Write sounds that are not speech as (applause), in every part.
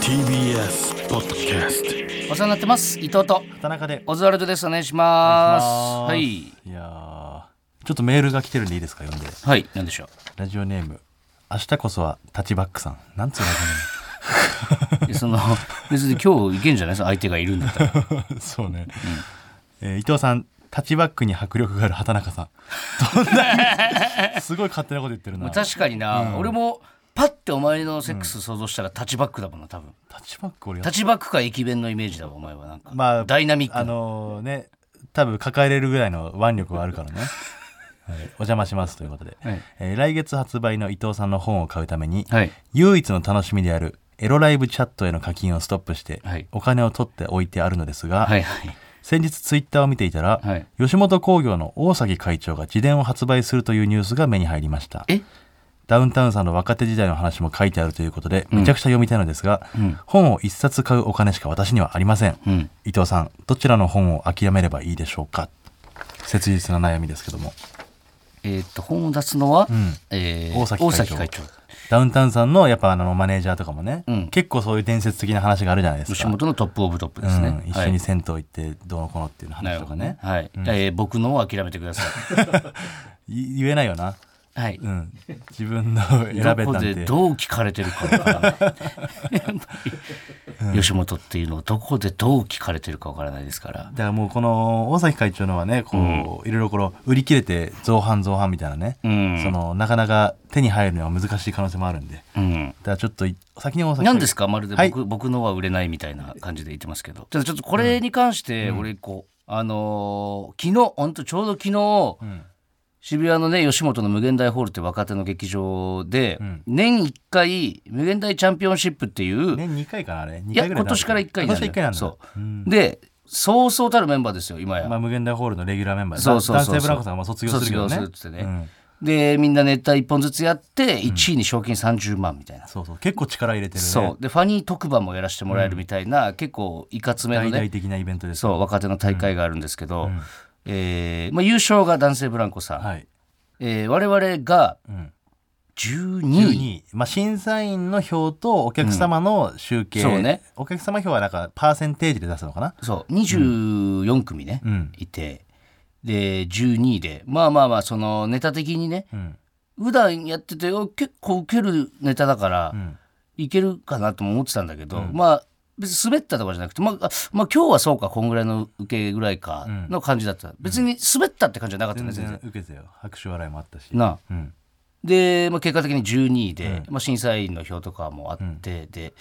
TBS ポッドキャストお世話になってます。伊藤と田中で。オズワルドです。お願いします。ははい。いやーちょっとメールが来てるんでいいですか読んで。はい。なんでしょラジオネーム明日こそはタッチバックさん。なんつうう (laughs) いやその別に今日いけんじゃない？相手がいるんだったら。のかなそうね、えー伊藤さんタッチバックに迫力がある畑中さん。どんな (laughs) すごい勝手なこと言ってるな。確かにな、俺もパッてお前のセックス想像したらタッチバックだもんな多分。チバック俺やタッチバックか駅弁のイメージだわお前はなんか、まあダイナミックな。あのーね多分抱えれるぐらいの腕力はあるからね、(laughs) はい、お邪魔しますということで、はい。えー来月発売の伊藤さんの本を買うために、はい。唯一の楽しみであるエロライブチャットへの課金をストップして、はい。お金を取っておいてあるのですが、はいはい。先日ツイッターを見ていたら、はい。吉本興業の大崎会長が自伝を発売するというニュースが目に入りました。え？ダウンタウンさんの若手時代の話も書いてあるということで、めちゃくちゃ読みたいのですが、ん。本を一冊買うお金しか私にはありません、うん。伊藤さんどちらの本を諦めればいいでしょうか？切実な悩みですけども。えーっと本を出すのは、ん。えー大崎会長。ダウンタウンさんのやっぱあのマネージャーとかもね、うん。結構そういう伝説的な話があるじゃないですか。吉本のトップオブトップですね、うん、一緒に銭湯行ってどうのこうのっていうな話とかね。はい。えー僕のを諦めてくださ (laughs) い。言えないよな、い。はい。うん、自分の選べたどこで。どう聞かれてるかわからない。吉本っていうのをどこでどう聞かれてるかわからないですから。だからもうこの大崎会長のはねこう、いろいろこの売り切れて造反造反みたいなね、うん。そのなかなか手に入るのは難しい可能性もあるんで。だうん。からちょっとい先に大崎何ですか？まるで僕,、はい。僕のは売れないみたいな感じで言ってますけど。ちょっとちょっとこれに関して俺こう、あのー昨日本当ちょうど昨日、ん渋谷のね吉本の無限大ホールって若手の劇場で、ん。年1回無限大チャンピオンシップっていう、年2回かなあれ。2いや今年から1回今年1回なんだ。そう、ん。でそうそうたるメンバーですよ今や、まあ、無限大ホールのレギュラーメンバー。そうそうそう男性ブランコさんがまあ卒業するけどね。卒業するってね。うん。でみんなネタ1本ずつやって1位に賞金30万みたいな、そうそう。結構力入れてるね。そう。でファニー特番もやらせてもらえるみたいな、結構いかつめのね。大々的なイベントですそう若手の大会があるんですけど、えーまあ、優勝が男性ブランコさん、はい、えー我々がうん、12 12位。位、まあ、審査員の票とお客様の集計、そうね。お客様票はなんかパーセンテージで出すのかな？そう。24組ね、うん。いて。で12位で。まあまあまあそのネタ的にね。うん。普段やっててお結構ウケるネタだから、ん。いけるかなとも思ってたんだけど、まあ別に滑ったとかじゃなくて、まあ、あまあ今日はそうかこんぐらいの受けぐらいかの感じだった、別に滑ったって感じじゃなかったね全全然。然受けてたよ。拍手笑いもあったし。なあ。うん。で、まあ、結果的に12位で、まあ、審査員の票とかもあって、で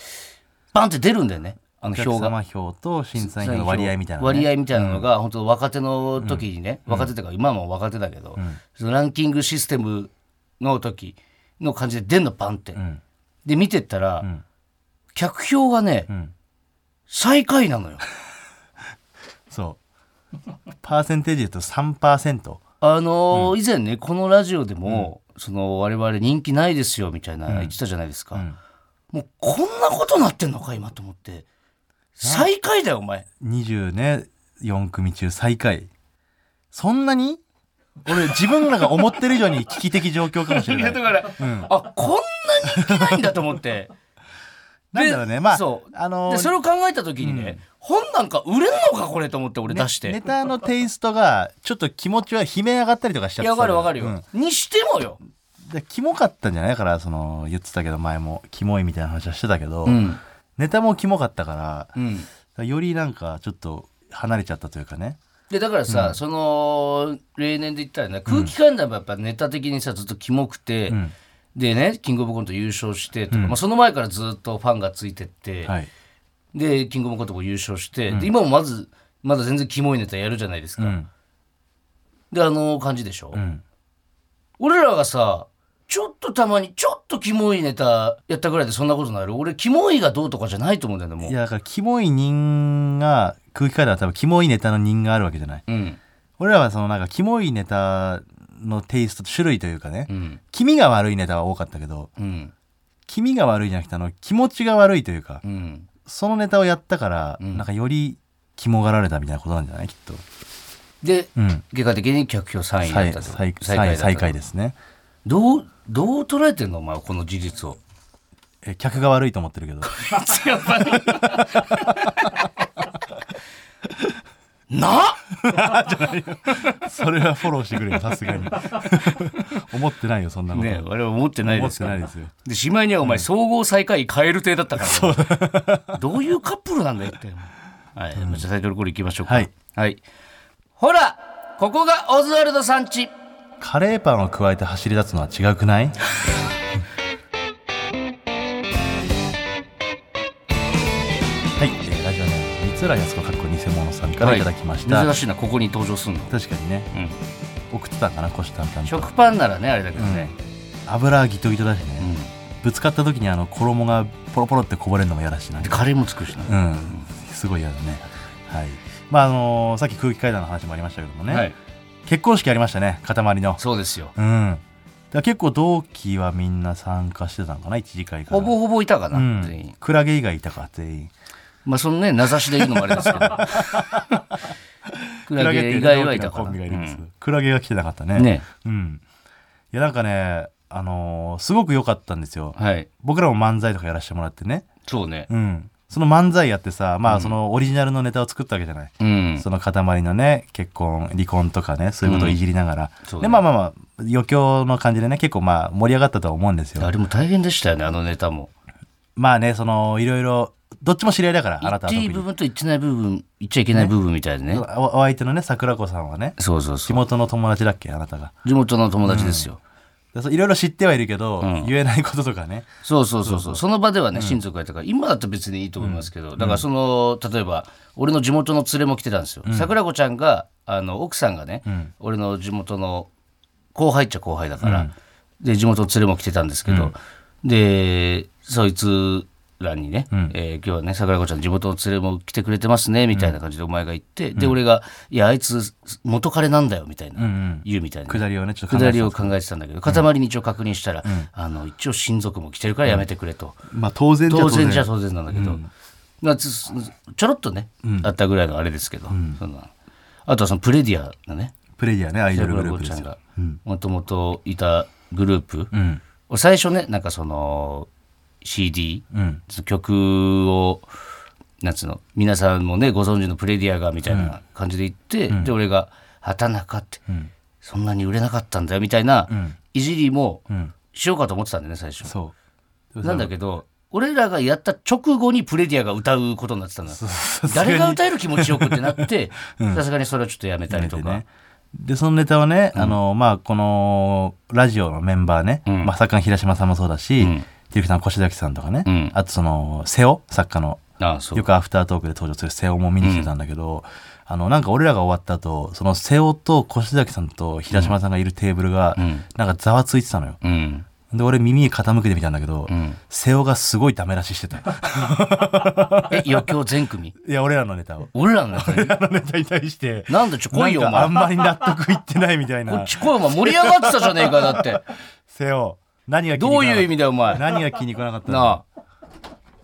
バンって出るんだよね。あの票が。様票と審査員の割合みたいな、ね、割合みたいなのが、本当若手の時にね、若手っていうか今も若手だけど、そのランキングシステムの時の感じで出んのバンって、ん。で見てったら、ん。客票がね、ん最下位なのよ。そう。パーセンテージで言うと3%あのー以前ねこのラジオでも、その我々人気ないですよみたいな言ってたじゃないですか、もうこんなことなってんのか今と思って。最下位だよお前。20ね4組中最下位。そんなに？俺自分らが思ってる以上に危機的状況かもしれない。(laughs) だから、あこんな人気ないんだと思ってなんだろうね。まあそう。あのーでそれを考えた時にね、本なんか売れんのかこれと思って俺出して、ネタのテイストがちょっと気持ちは悲鳴上がったりとかしちゃっていやわかるわかるよ、うん。にしてもよ、でキモかったんじゃない？だからその言ってたけど前もキモいみたいな話はしてたけど、うん。ネタもキモかったかうん、らよりなんかちょっと離れちゃったというかね。でだからさ、その例年で言ったらね空気感でもやっぱネタ的にさずっとキモくて、んでねキングオブコント優勝してとか、まあ、その前からずっとファンがついてって、はい。でキングオブコントも優勝して、で今もまずまだ全然キモいネタやるじゃないですか、うん。であの感じでしょ、うん。俺らがさちょっとたまにちょっとキモいネタやったぐらいでそんなことなる俺キモいがどうとかじゃないと思うんだよねもう。いやだからキモい人が空気階段は多分キモいネタの人があるわけじゃない。うん。俺らはそのなんかキモいネタのテイスト種類というかね、うん。気味が悪いネタは多かったけどうん。気味が悪いじゃなくてあの気持ちが悪いというか、うん。そのネタをやったから、ん。なんかより肝がられたみたいなことなんじゃない？きっと。で、うん。結果的に客票3位だ最ったと。最最下位ですね。どうどう捉えてんの？お前はこの事実を。えー客が悪いと思ってるけど。(laughs) (laughs) な？(laughs) それはフォローしてくれよさすがに。(laughs) 思ってないよそんなこと、ね我々思ってない思っですから。てないですよ。でしまいにはお前総合最下位変える体だったから、どういうカップルなんだよってはい、じゃあタイトルコールいきましょうか。はい、はい、ほらここがオズワルドさんち。カレーパンを加えて走り出すのは違くない？(laughs) はい、えーラジオネーム三浦靖子からい。ただきました、珍しいなここに登場するの、確かにね。うん、送ってたんかな腰淡々と。食パンならねあれだけどね、油ギトギトだしね、うん。ぶつかった時にあの衣がポロポロってこぼれるのも嫌だしな。でカレーも作るしな、うん。すごい嫌だね。はい。まああのーさっき空気階段の話もありましたけどもね、はい、結婚式ありましたね塊の。そうですよ。うん。結構同期はみんな参加してたのかな一次会から。ほぼほぼいたかな、うん。全員。クラゲ以外いたか全員まあそのね名指しで言うのもあれですけど。(laughs) クラゲ以外はいたかコなンビがいるんです、クラゲが来てなかったね。うんね。うん。いやなんかねあのーすごく良かったんですよ。はい。僕らも漫才とかやらせてもらってね。そうね。うん。その漫才やってさまあそのオリジナルのネタを作ったわけじゃない、うん。その塊のね結婚離婚とかねそういうことをいじりながら、そうね。でまあまあまあ余興の感じでね結構まあ盛り上がったとは思うんですよ。あれも大変でしたよねあのネタも。まあねそのいろいろどっちも知り合いだからあなたはいい部分と言ってない部分言っちゃいけない部分みたいでね。おお相手のね桜子さんはね。地そうそうそう。元の友達だっけ？あなたが。地元の友達ですよ、いろいろ知ってはいるけど、ん。言えないこととかね。そうそうそうそう。その場ではね親族がいたから今だと別にいいと思いますけど、だからその例えば俺の地元の連れも来てたんですよ、桜子ちゃんがあの奥さんがね、俺の地元の後輩っちゃ後輩だから、で地元の連れも来てたんですけど、でそいつらにね、えー今日はね桜子ちゃん地元の連れも来てくれてますねみたいな感じでお前が言って、で俺が「いやあいつ元彼なんだよ」みたいな、ん言うみたいな、下りをねちょっと考えてた下りを考えてたんだけど塊に一応確認したら、あの一応親族も来てるからやめてくれと、まあ当然じゃ当然。じゃ当然なんだけど、まあつちょろっとね、あったぐらいのあれですけど、そんな。あとはそのプレディアのねプレディアねアイドルグループですよ。桜子ちゃんが。もともといたグループ、うん。最初ねなんかその CD、うん。曲をなんつうの皆さんもねご存知のプレディアがみたいな感じで言って、で俺が「畑中って、そんなに売れなかったんだよ」みたいな、いじりもん。しようかと思ってたんだよね最初。そう。なんだけど俺らがやった直後にプレディアが歌うことになってたのよ。さすがに誰が歌える気持ちよくってなって (laughs) さすがにそれはちょっとやめたりとか、ね。でそのネタはね、あのまあこのラジオのメンバーね、ん。まあ、作家の平島さんもそうだし、んディレクターの越崎さんとかね、うん。あとその瀬尾作家の。よくアフタートークで登場する瀬尾も見に来てたんだけど、あのなんか俺らが終わった後その瀬尾と越崎さんと平島さんがいるテーブルが、ん。なんかざわついてたのよ。うん。で俺耳傾けてみたんだけど、ん。瀬尾がすごいダメ出ししてた (laughs) え余興全組？いや俺らのネタを。俺らのやつ俺らのネタに対してなんでちょ来いよお前あんまり納得いってないみたいな。こっち来いお前盛り上がってたじゃねえかだって。(laughs) 瀬尾何がどういう意味だよお前？何が気に食わなかったの？なあ。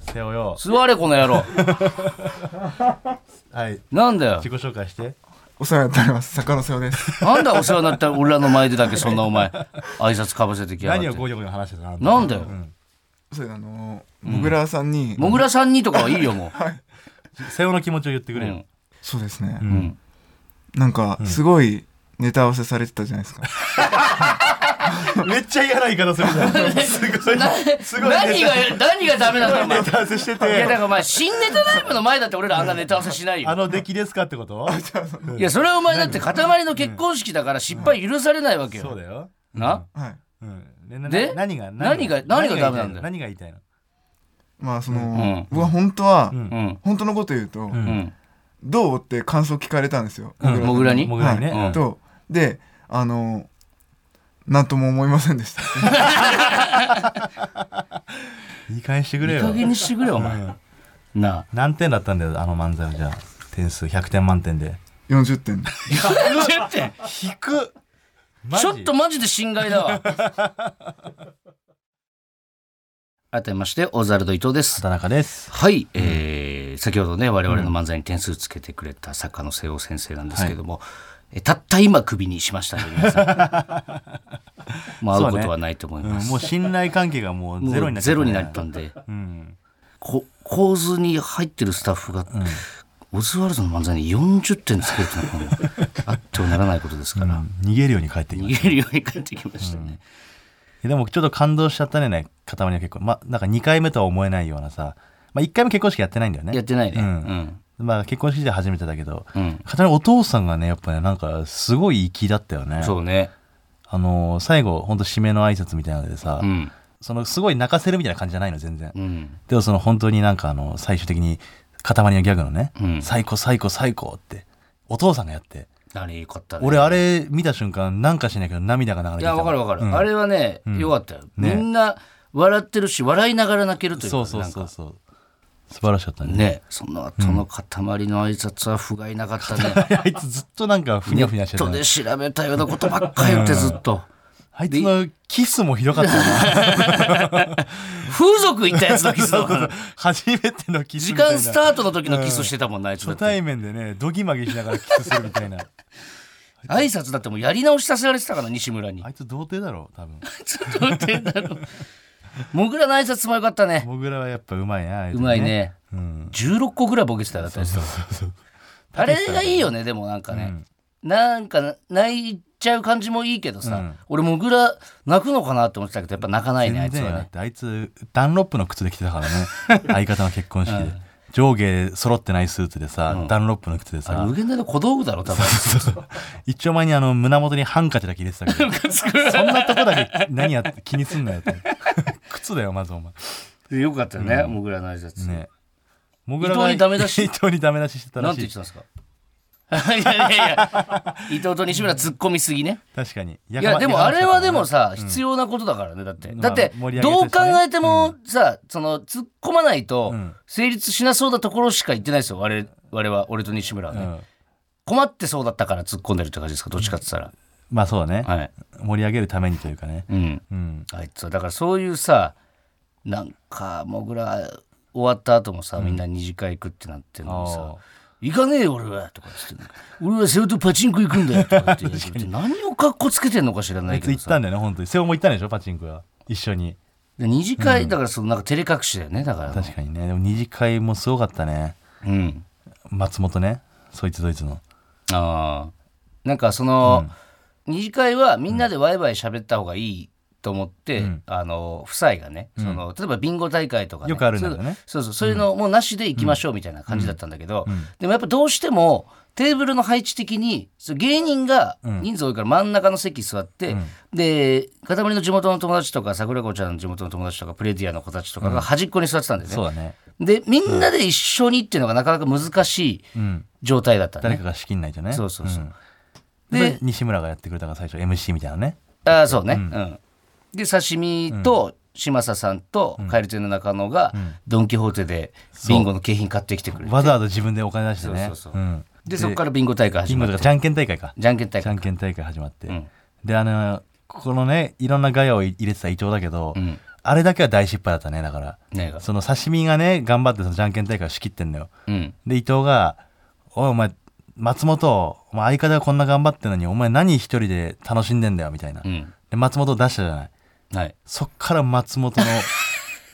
瀬尾よ。座れこの野郎。(laughs) はい。なんだよ。自己紹介して。お世話になっております。坂野瀬尾です。なんだお世話になったら俺らの前でだけそんなお前 (laughs) 挨拶かぶせてきやがって。何をゴニョゴニョ話してたの？なんだよ。うんそれであのもぐらさんに、もぐらさんにとかはいいよも瀬尾 (laughs) の気持ちを言ってくう、れよ。うん、そうですね、うん。なんかすごいネタ合わせされてたじゃないですか、(laughs) めっちゃ嫌な言い方するじゃん。すごい。すごい。何が何がダメなんだお前。ネタ合わせしていやだてからお前新ネタライブの前だって俺らあんなネタ合わせしないよ。あの出来ですかってこと？(laughs) いやそれはお前だって塊の結婚式だから失敗許されないわけよ、そうだよ。な？はい。うん。で何が何が何がダメなんだよ。何が言いたいの？まあその、ん。僕は本当は、本当のこと言うと、うん。どう？って感想聞かれたんですよ、うん。もぐらに？もぐらにね。とであのなんとも思いませんでした。言い返してくれよ。いい加減にしてくれよお前、なあ。何点だったんだよあの漫才はじゃあ。点数。100点満点で。40点。10点。引く。マジ？ちょっとマジで心外だわ。(laughs) 改めましてオザルド伊藤です。畑中です。はい、えー先ほどね我々の漫才に点数つけてくれた作家の瀬尾先生なんですけども、えたった今クビにしましたね皆さん。(laughs) まあ会うことはないと思いうんます、もう信頼関係がもうゼロになっちゃゼロにねなったんで。うん。こ構図に入ってるスタッフが、オズワルドの漫才に40点つけるっていうのは (laughs) あってはならないことですから、逃げるように帰ってきました。逃げるように帰ってきましたね、でもちょっと感動しちゃったねね塊は結構。まあなんか2回目とは思えないようなさ。まあ1回目結婚式やってないんだよね。やってないね。ううんん、まあ結婚式で初めてだけど、うん。片お父さんがねやっぱねなんかすごい粋だったよね。そうね。あのー最後ほんと締めの挨拶みたいなのでさ、うん。そのすごい泣かせるみたいな感じじゃないの全然、うん。でもその本当になんかあの最終的に塊のギャグのね、うん。最高最高最高ってお父さんがやって。あれよかったね。俺あれ見た瞬間なんかしないけど涙が流れてきた。いやわかるわかる、うん。あれはね、よかったよ、みんな笑ってるし笑いながら泣けるというかそうそうそうそう素晴らしかったね。ね。その後の塊の挨拶は不甲斐なかったね、(laughs) あいつずっとなんかふにゃふにゃしてたね。ネットで調べたようなことばっかり言ってずっと、あいつのキスもひどかったよな風俗行ったやつのキスだか。ら初めてのキス時間スタートの時のキスしてたもんな、あい初対面でねドギマギしながらキスするみたいな。(laughs) 挨拶だってもうやり直しさせられてたから西村に。あいつ童貞だろ多分。どうやってんだろうモグラの挨拶もよかったね。モグラはやっぱうまいなあいつうまいね。うん。16個ぐらいボケてたよあれがいいよねでもなんかね、なんか泣いちゃう感じもいいけどさ、うん。俺モグラ泣くのかなって思ってたけどやっぱ泣かないねあいつはね。てあいつダンロップの靴で来てたからね。(laughs) 相方の結婚式で、上下揃ってないスーツでさ、ダンロップの靴であれさ無限大の小道具だろ多分。(laughs) 一丁前にあの胸元にハンカチだけ入れてたけど。そんなとこだけ何やって気にすんなよって。(laughs) 靴だよまずお前。よかったよね、モグラの挨拶、ね。モグ伊藤にダメ出し (laughs) 伊藤にダメ出ししてたならしい。んて言ってたんですか？いやいやいや。(laughs) 伊藤と西村突っ込みすぎね。確かに。いいやでもあれはでもさ、必要なことだからねだって、だってどう考えてもさ、その突っ込まないとん。成立しなそうなところしか言ってないですよ我々我々は俺と西村はね、うん。困ってそうだったから突っ込んでるって感じですかどっちかって言ったまあそうね、らはい。盛り上げるためにというかね。うん。うん。あいつはだからそういうさなんかもぐら終わった後もさ、みんな二次会行くってなってんのにさあ「行かねえよ俺は」とかっつって「俺は瀬尾とパチンコ行くんだよ」とかって言って。(laughs) 何を格好つけてんのか知らないいけどさ。行ったんだよね本当に。瀬尾も行ったんでしょパチンコは。一緒に。で二次会だからそのなんか照れ隠しだよねだから。確かにね。でも二次会もすごかったね。うん。松本ね。そいつドイツの。ああ。なんかその、二次会はみんなでワイワイ喋った方がいいと思って、あの夫妻がね、その例えばビンゴ大会とか、ね、よくあるんだよね。そうそうそういうのもうなしで行きましょうみたいな感じだったんだけど、でもやっぱどうしてもテーブルの配置的に芸人が人数多いから真ん中の席座って、で塊の地元の友達とか桜子ちゃんの地元の友達とかプレディアの子たちとかが端っこに座ってたんだよね。そうだね。でみんなで一緒にっていうのがなかなか難しいうん。状態だったね。誰かが仕切んないとね。そうそうそう。ん。でで西村がやってくれたから最初 MC みたいなね。ああそうね、うんで刺身と嶋佐さんと蛙亭の中野がドン・キホーテでビンゴの景品買ってきてくれて。わざわざ自分でお金出してね。そうそうそう。ん。でそこからビンゴ大会ビ始まって。ンゴとかじゃんけん大会か。じゃんけん大じゃ会んけん大会始まって、ん。であのここのねいろんなガヤを入れてた伊藤だけど、ん。あれだけは大失敗だったねだから。ねその刺身がね頑張ってそのじゃんけん大会を仕切ってんのよ。うん。で伊藤が「おいお前松本お前相方がこんな頑張ってんのにお前何一人で楽しんでんだよ」みたいな、うん。で松本出したじゃないはい。そっから松本の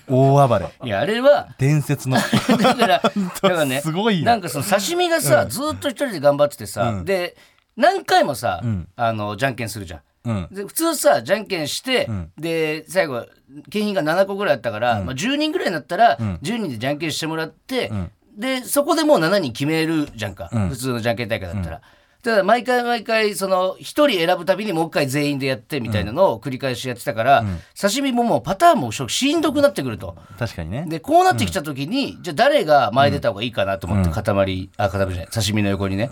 大暴れ。(laughs) いやあれは伝説の。(laughs) だから (laughs) だからねすごいよ。なんかその刺身がさ、ずーっと一人で頑張っててさ、で何回もさ、ん。あのじゃんけんするじゃん。うん。で普通さじゃんけんして、ん。で最後景品が7個ぐらいあったから、まあ、10人ぐらいになったら、10人でじゃんけんしてもらって、でそこでもう7人決めるじゃんか、普通のじゃんけん大会だったら。ただ毎回毎回その1人選ぶたびにもう一回全員でやってみたいなのを繰り返しやってたから、刺身ももうパターンもしんどくなってくると。確かにね。でこうなってきた時に、じゃあ誰が前出た方がいいかなと思って塊、あ塊じゃない。刺身の横にね、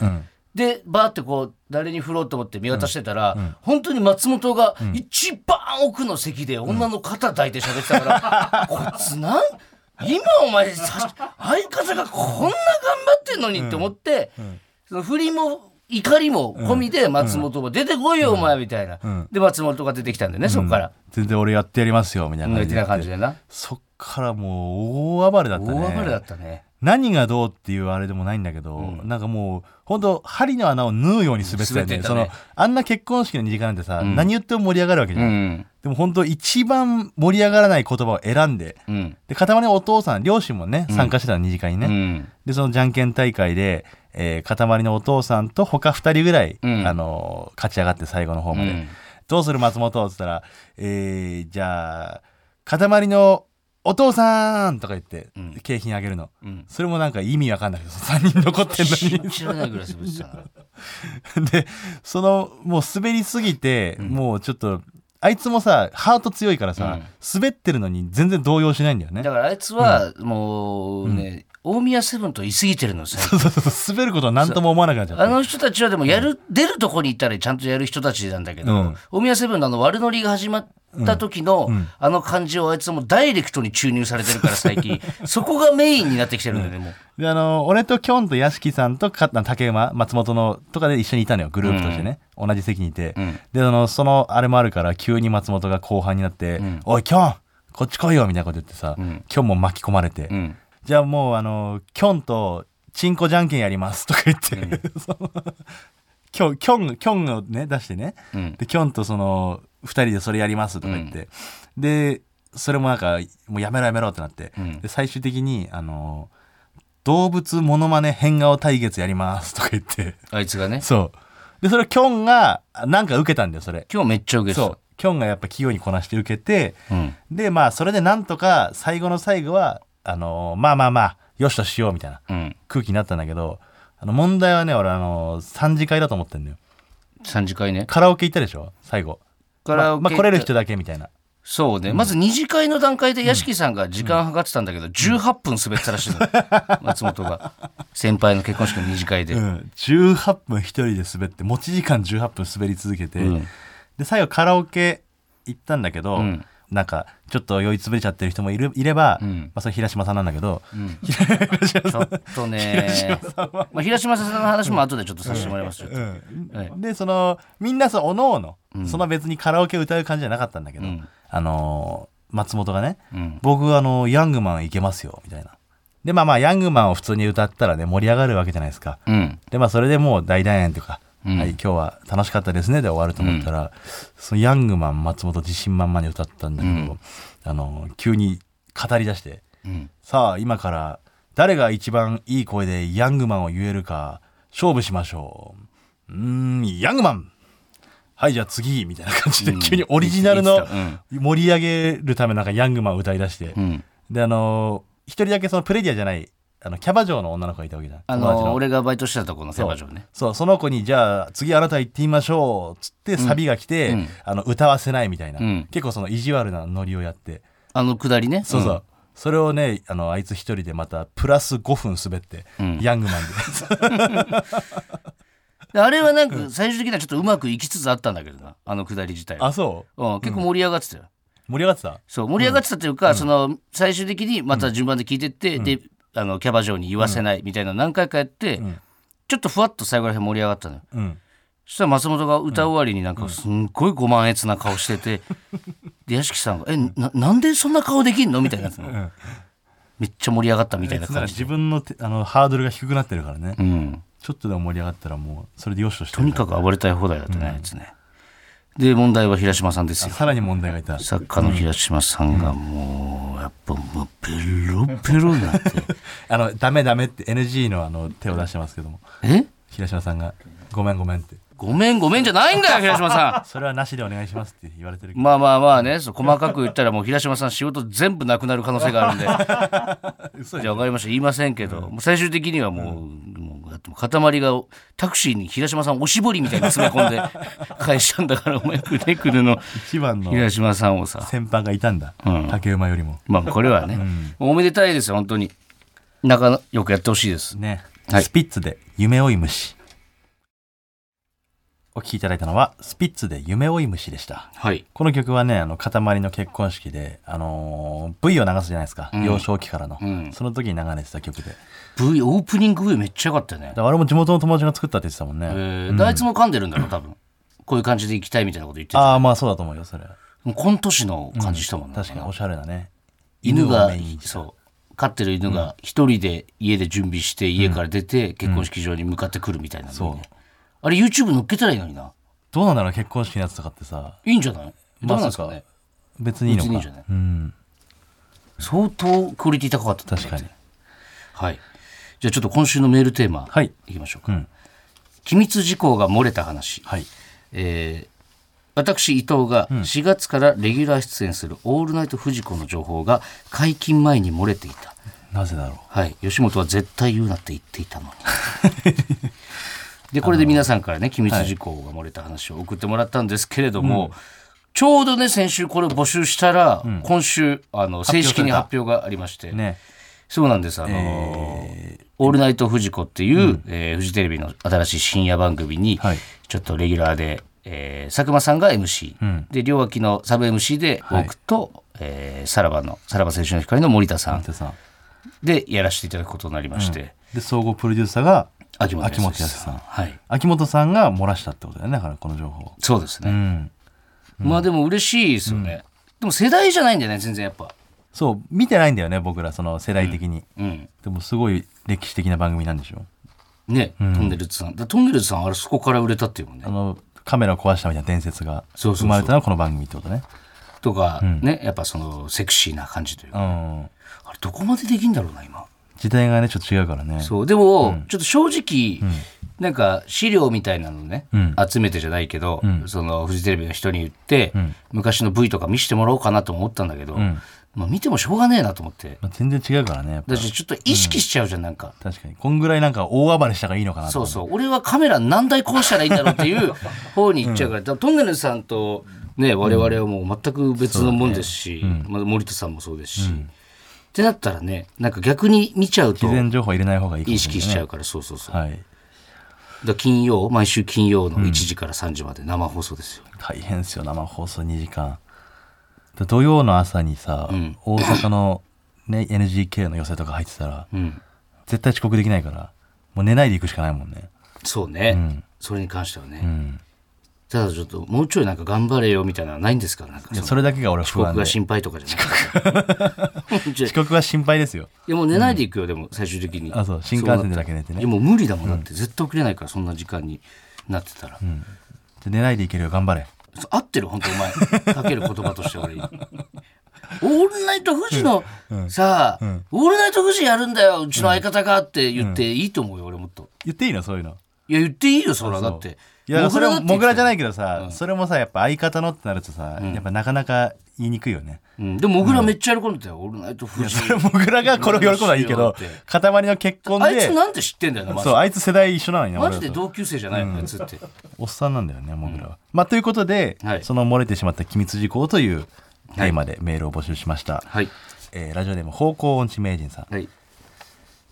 でバーってこう誰に振ろうと思って見渡してたら、本当に松本が一番奥の席で女の肩抱いて喋ってたから、(laughs) こいつなん今お前さ相方がこんな頑張ってんのにって思って、その振りも怒りも込みで松本が出てこいよお前みたいな、で松本が出てきたんでねそこから、全然俺やってやりますよみたいな感じで感じでな。そっからもう大暴れだったね。大暴れだったね。何がどうっていうあれでもないんだけど、なんかもう本当針の穴を縫うように滑ってたよね。ね。そのあんな結婚式の二次会なんてさ、ん。何言っても盛り上がるわけじゃん、うん。でも本当一番盛り上がらない言葉を選んで。うん。で塊のお父さん両親もね参加してたの二次会にね、うん。でそのじゃんけん大会で、えー塊のお父さんと他2人ぐらい、うん。あのー勝ち上がって最後の方まで、うん。どうする松本っつったら、えーじゃあ塊のお父さんとか言って、うん。景品あげるの。うん。それもなんか意味わかんないけど3人残ってん信のじられないぐらい滑ってたでそのもう滑りすぎて、もうちょっとあいつもさハート強いからさ、うん。滑ってるのに全然動揺しないんだよね。だからあいつはもうね、大宮セブンと言い過ぎてるのさ。そうそうそう。滑ることは何とも思わなくなっちゃって。あの人たちはでもやる、出るとこに行ったらちゃんとやる人たちなんだけど、うん。大宮セブンのあの悪ノリが始まった時の、あの感じをあいつはもうダイレクトに注入されてるから最近。(laughs) そこがメインになってきてるんだよねもう。であの俺ときょんと屋敷さんとか竹馬松本のとかで一緒にいたのよグループとしてね、同じ席にいて、ん。であのそのあれもあるから急に松本が後半になって「おいきょんこっち来いよ」みたいなこと言ってさ、きょんも巻き込まれて、うんじゃあもうあのきょんとチンコじゃんけんやりますとか言って、(laughs) そのきょんきょんきょんをね出してね、うん。できょんとその2人でそれやりますとか言って、でそれもなんかもうやめろやめろってなって、うん。で最終的にあの動物モノマネ変顔対決やりますとか言って。あいつがね。そう。でそれきょんがなんか受けたんだよそれ。今日めっちゃ受けそう。きょんがやっぱ器用にこなして受けてうん。でまあそれでなんとか最後の最後はあのまあまあまあよしとしようみたいなうん、空気になったんだけどあの問題はね俺あの3次会だと思ってんのよ。3次会ね。カラオケ行ったでしょ？最後。カラオケまあまあ来れる人だけみたいな。そうね、まず2次会の段階で屋敷さんが時間計ってたんだけど、18分滑ってたらしいの。(laughs) 松本が。先輩の結婚式の2次会で、うん、18分一人で滑って持ち時間18分滑り続けて、うん。で最後カラオケ行ったんだけど、うんなんかちょっと酔いつぶれちゃってる人もいるいれば、ん。まあ、それ平島さんなんだけど、ちょっとねまあ、平島さんの話も後でちょっとさせてもらいます、ちょっと。はいでそのみんなそうおのおの、その別にカラオケ歌う感じじゃなかったんだけど、うん。あのー松本がね、うん。僕あのヤングマンいけますよみたいな。でまあまあヤングマンを普通に歌ったらね盛り上がるわけじゃないですか。うん。でまあそれでもう大団円とか、うん。はい、今日は楽しかったですね。で終わると思ったら、そのヤングマン松本自信満々に歌ったんだけど、うん。あの急に語り出してうん。さあ今から誰が一番いい声でヤングマンを言えるか勝負しましょう。うーんヤングマン。はいじゃあ次みたいな感じでうん。急にオリジナルの盛り上げるためなんかヤングマンを歌い出して、うん。であの一人だけそのプレディアじゃないあのキャバ嬢の女の子がいたわけじゃん。あの俺がバイトしてたとこのキャバ嬢ね。そう。その子にじゃあ次あなた行ってみましょうっつってサビが来て、うん。あの歌わせないみたいな、うん。結構その意地悪なノリをやって。あのくだりね？そうそう、それをねあのあいつ一人でまたプラス5分滑って、うん。ヤングマンで。で (laughs) あれはなんか最終的にはちょっとうまくいきつつあったんだけどな。あのくだり自体は。あそう？うん、結構盛り上がってたよ、盛り上がってた？そう盛り上がってたというか、その最終的にまた順番で聞いてって、であのキャバ嬢に言わせないみたいな何回かやって、ん。ちょっとふわっと最後らへん盛り上がったのよ。うん。そしたら松本が歌う終わりになんかすんごいご満悦な顔してて、で屋敷さんが「えななんでそんな顔できんの?」みたいな。やつの、ん。めっちゃ盛り上がったみたいな感じで、自分のてあのハードルが低くなってるからね、うん、ちょっとでも盛り上がったらもうそれでよしとしてとにかく暴れたい放題だったね、あいつねで問題は平島さんですよ。さらに問題がいた。作家の平島さんがもうやっぱもうペロペロになって。(laughs) あのダメダメって NG のあの手を出してますけども。え？平島さんがごめんごめんって。ごめんごめんじゃないんだよ (laughs) 平島さん。それはなしでお願いしますって言われてるまあまあまあね細かく言ったらもう平島さん仕事全部なくなる可能性があるんで。(laughs) 嘘じゃあ分かりました。言いませんけど、もう最終的にはもう,、もうだって塊がタクシーに平島さんおしぼりみたいに詰め込んで (laughs) 返したんだからお前くねくねの一番の平島さんをさ。先輩がいたんだ、うん。竹馬よりも。まあこれはね、おめでたいですよ本当に。仲良くやってほしいです。ね、はい。スピッツで夢追い虫お聴きいただいたのはスピッツで夢追い虫でした。はい。この曲はねあの塊の結婚式であのー V を流すじゃないですか、ん。幼少期からの、うん。その時に流れてた曲で。だか V オープニング V めっちゃ良かったよね。ら俺も地元の友達が作ったって言ってたもんね、えー。であいつも噛んでるんだろう多分。こういう感じで行きたいみたいなこと言ってた。ああまあそうだと思うよそれ。はもうコント師の感じしたもんね、確かにおしゃれなね。犬がをメインに。したそう。飼ってる犬が一人で家で準備して家から出て結婚式場に向かってくるみたいなのにね、あれ YouTube 載っけたらいいのにな。どうなんだろう結婚式のやつとかってさ。いいんじゃない？どうまあなんですかね？別にいいのか。別にいいんじゃない？うん。相当クオリティ高かったと思う確かに。はい。じゃあちょっと今週のメールテーマはい。いきましょうか、うん。機密事項が漏れた話、はい。えー私伊藤が4月からレギュラー出演する「オールナイトフジコ」の情報が解禁前に漏れていた。なぜだろはい、吉本は絶対言うなって言っていたのに。(laughs) でこれで皆さんからね機密事項が漏れた話を送ってもらったんですけれども、ちょうどね先週これを募集したら、今週あの正式に発表がありまして、うね。そうなんです。あのー。オールナイトフジコ」っていう、えーフジテレビの新しい深夜番組に、はい。ちょっとレギュラーで、えー佐久間さんが MC、ん。で両脇のサブ MC で僕と、えーさらばのさらば青春の光の森田さん。でやらせていただくことになりまして、で総合プロデューサーが秋元康さん。はい。秋元さんが漏らしたってことだよねだからこの情報そうですね。うんまあでも嬉しいですよね。でも世代じゃないんだよね、全然やっぱ。そう見てないんだよね僕らその世代的に、うん。でもすごい歴史的な番組なんでしょ？ね、トンネルズさん。だトンネルズさん、あれそこから売れたっていうもんねあ。のカメラを壊したみたいな伝説がそうそうそう生まれたのはこの番組ってことねとか、ね、やっぱそのセクシーな感じというか。うんあれどこまでできんだろうな、今。時代がねちょっと違うからね。そう。でも、ちょっと正直、なんか資料みたいなのね、ん。集めてじゃないけど、そのフジテレビの人に言って、昔の V とか見せてもらおうかなと思ったんだけど、まあ見てもしょうがねえなと思って。まあ、全然違うからねだしちょっと意識しちゃうじゃん、なんか。確かに。こんぐらいなんか大暴れした方がいいのかなそうそう。俺はカメラ何台こうしたらいいんだろうっていう (laughs) 方に行っちゃうから、だからトンネルズさんとね我々はもう全く別のもんですし、まあ、森田さんもそうですし、ってなったらねなんか逆に見ちゃうと事前情報入れない方がいいかも意識しちゃうからそうそうそう、はい。ら金曜毎週金曜の1時から3時まで生放送ですよ、大変ですよ生放送2時間。で土曜の朝にさ、ん。大阪の、ね、NGK の寄せとか入ってたらうん、絶対遅刻できないからもう寝ないで行くしかないもんね。そうね、ん。それに関してはね、うんただちょっともうちょいなんか頑張れよみたいなのはないんですか？なんかそのいやそれだけが俺は遅不安で。刻が心配とかじゃなくて (laughs) 遅刻は心配ですよ。いやもう寝ないで行くよ、でも最終的に。あそう。新幹線でだけ寝てね。いやもう無理だもん。だって、絶対起きれないからそんな時間になってたら、で寝ないで行けるよ。頑張れ。そう合ってる？本当お前。かける言葉として俺に。オールナイト富士の、さあ、オールナイト富士やるんだよ。うちの相方がって言っていいと思うよ俺もっと。言っていいの？そういうのいや言っていいよそらだって。いやそれはモグラじゃないけけどさ、それもさやっぱ相方のってなるとさ、やっぱなかなか言いにくいよね。ど、うん、でもモグラめっちゃ喜んでたよ、オールナイト富士それモグラがこれを喜ぶのはいいけど塊の結婚あいつでなんで知ってんだよなそうあいつ世代一緒なのにねマジで同級生じゃないのあいつって。おっさんなんだよねモグラは、まあということで、はい。その漏れてしまった機密事項というテーマでメールを募集しました、はい。えーラジオネーム方向音痴名人さん。はい。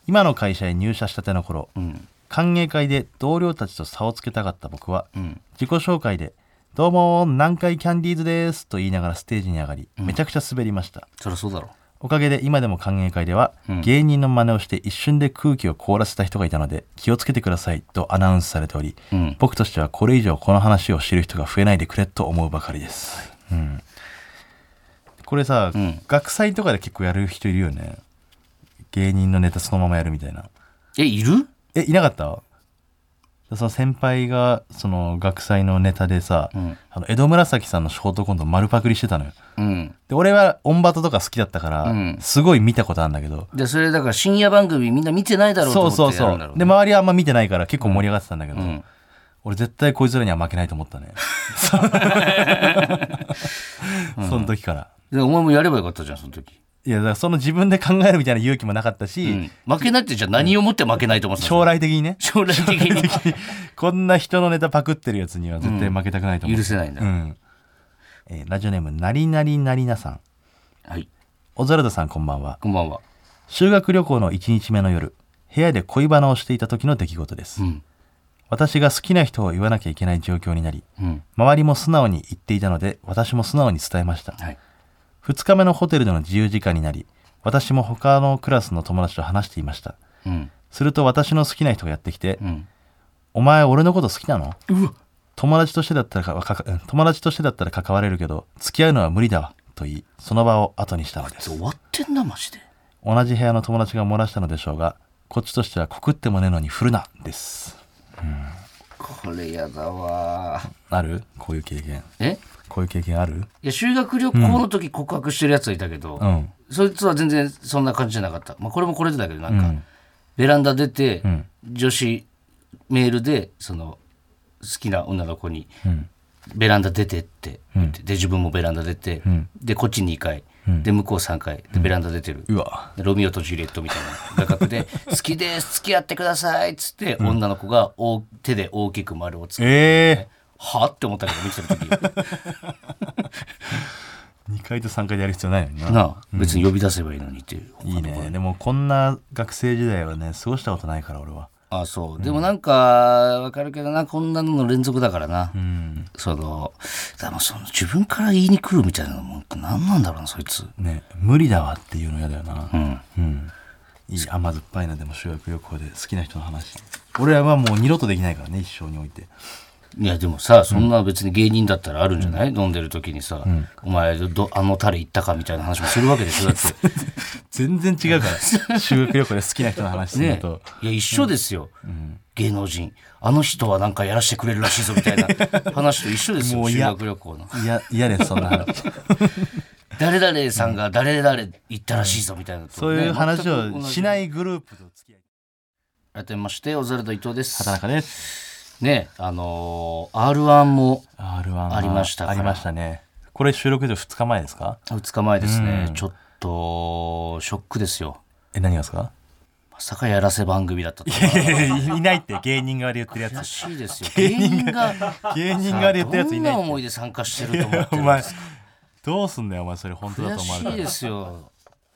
今の会社へ入社したての頃、うん歓迎会で同僚たちと差をつけたかった僕は、うん。自己紹介で「どうも南海キャンディーズです」と言いながらステージに上がり、めちゃくちゃ滑りました。そりゃそうだろおかげで今でも歓迎会では、うん。芸人の真似をして一瞬で空気を凍らせた人がいたので気をつけてくださいとアナウンスされており、うん。僕としてはこれ以上この話を知る人が増えないでくれと思うばかりです、うん、これさ、ん。学祭とかで結構やる人いるよね。芸人のネタそのままやるみたいな。えいる？えいなかった？その先輩がその学祭のネタでさ、ん。あの江戸紫さんのショートコント丸パクリしてたのよ。うん。で俺はオンバトとか好きだったから、うん。すごい見たことあるんだけど。でそれだから深夜番組みんな見てないだろうとそうそうそ思ってやるんだろうね。うで周りはあんま見てないから結構盛り上がってたんだけど、ん。俺絶対こいつらには負けないと思ったね。(laughs) その時から。でお前もやればよかったじゃんその時、いやだからその自分で考えるみたいな勇気もなかったし、うん、負けないってじゃあ何をもって負けないと思ってたの将来的にね。将来的に。(laughs) こんな人のネタパクってるやつには絶対負けたくないと思う、許せないんだ、うん。えーラジオネームなりなりなりなさん。はい。オザルドさんこんばんは。こんばんは。修学旅行の1日目の夜部屋で恋バナをしていた時の出来事です、うん。私が好きな人を言わなきゃいけない状況になりうん。周りも素直に言っていたので私も素直に伝えました。はい2日目のホテルでの自由時間になり私も他のクラスの友達と話していました。うん。すると私の好きな人がやってきてうん「お前俺のこと好きなの？友達としてだったらか友達としてだったら関われるけど付き合うのは無理だわ」と言いその場を後にしたのです。終わってんなマジで。同じ部屋の友達が漏らしたのでしょうがこっちとしては告ってもねえのに振るなです。これやだわある？こういう経験。え？こういう経験ある？いや修学旅行の時告白してるやつはいたけど、うん。そいつは全然そんな感じじゃなかった、まあ、これもこれでだけどなんか、うん。ベランダ出て、ん。女子メールでその好きな女の子にうん。ベランダ出てって言って、で自分もベランダ出て、ん。でこっち2回、ん。で向こう3回でベランダ出てる、うわ。でロミオとジュリエットみたいな画角で「(laughs) 好きです付き合ってください」っつって、女の子が大手で大きく丸をつけて、えはって思ったけど見てた時え2回と3回でやる必要ないのにな。なあ別に呼び出せばいいのにっていう、いいね。でもこんな学生時代はね過ごしたことないから俺は。あそう。でもなんかわかるけどなこんなのの連続だからな、うん。そのでもその自分から言いに来るみたいなのも何なんだろうなそいつ。ね無理だわっていうの嫌だよな。うん。うん。いい甘酸っぱいなでも修学旅行で好きな人の話。俺はもう二度とできないからね一生においていやでもさそんな別に芸人だったらあるんじゃない、飲んでる時にさ、お前どあのタレ行ったかみたいな話もするわけでしょ？だって。(laughs) 全然違うから。(laughs) 修学旅行で好きな人の話するねと、いや一緒ですよ、芸能人。あの人はなんかやらしてくれるらしいぞみたいな (laughs) 話と一緒ですよ修学旅行の。いや嫌ですそんな話。誰々さんが誰々行ったらしいぞみたいなとね、そういう話をしいないグループと付き合い。改めましてオザルド伊藤です。畑中ですねあのー、R1 も R1 ありましたから。ありましたね。これ収録で2日前ですか？2日前ですね、うん。ちょっとショックですよ。え何がですか？まさかやらせ番組だったといやいやいやいないって芸人側で言ってるや悔つしいですよ。芸人が芸人側で言ってるやついないどんな思いで参加してると思ってるんですか？どうすんだよお前それ。本当だ悔と思われたら。しいですよ。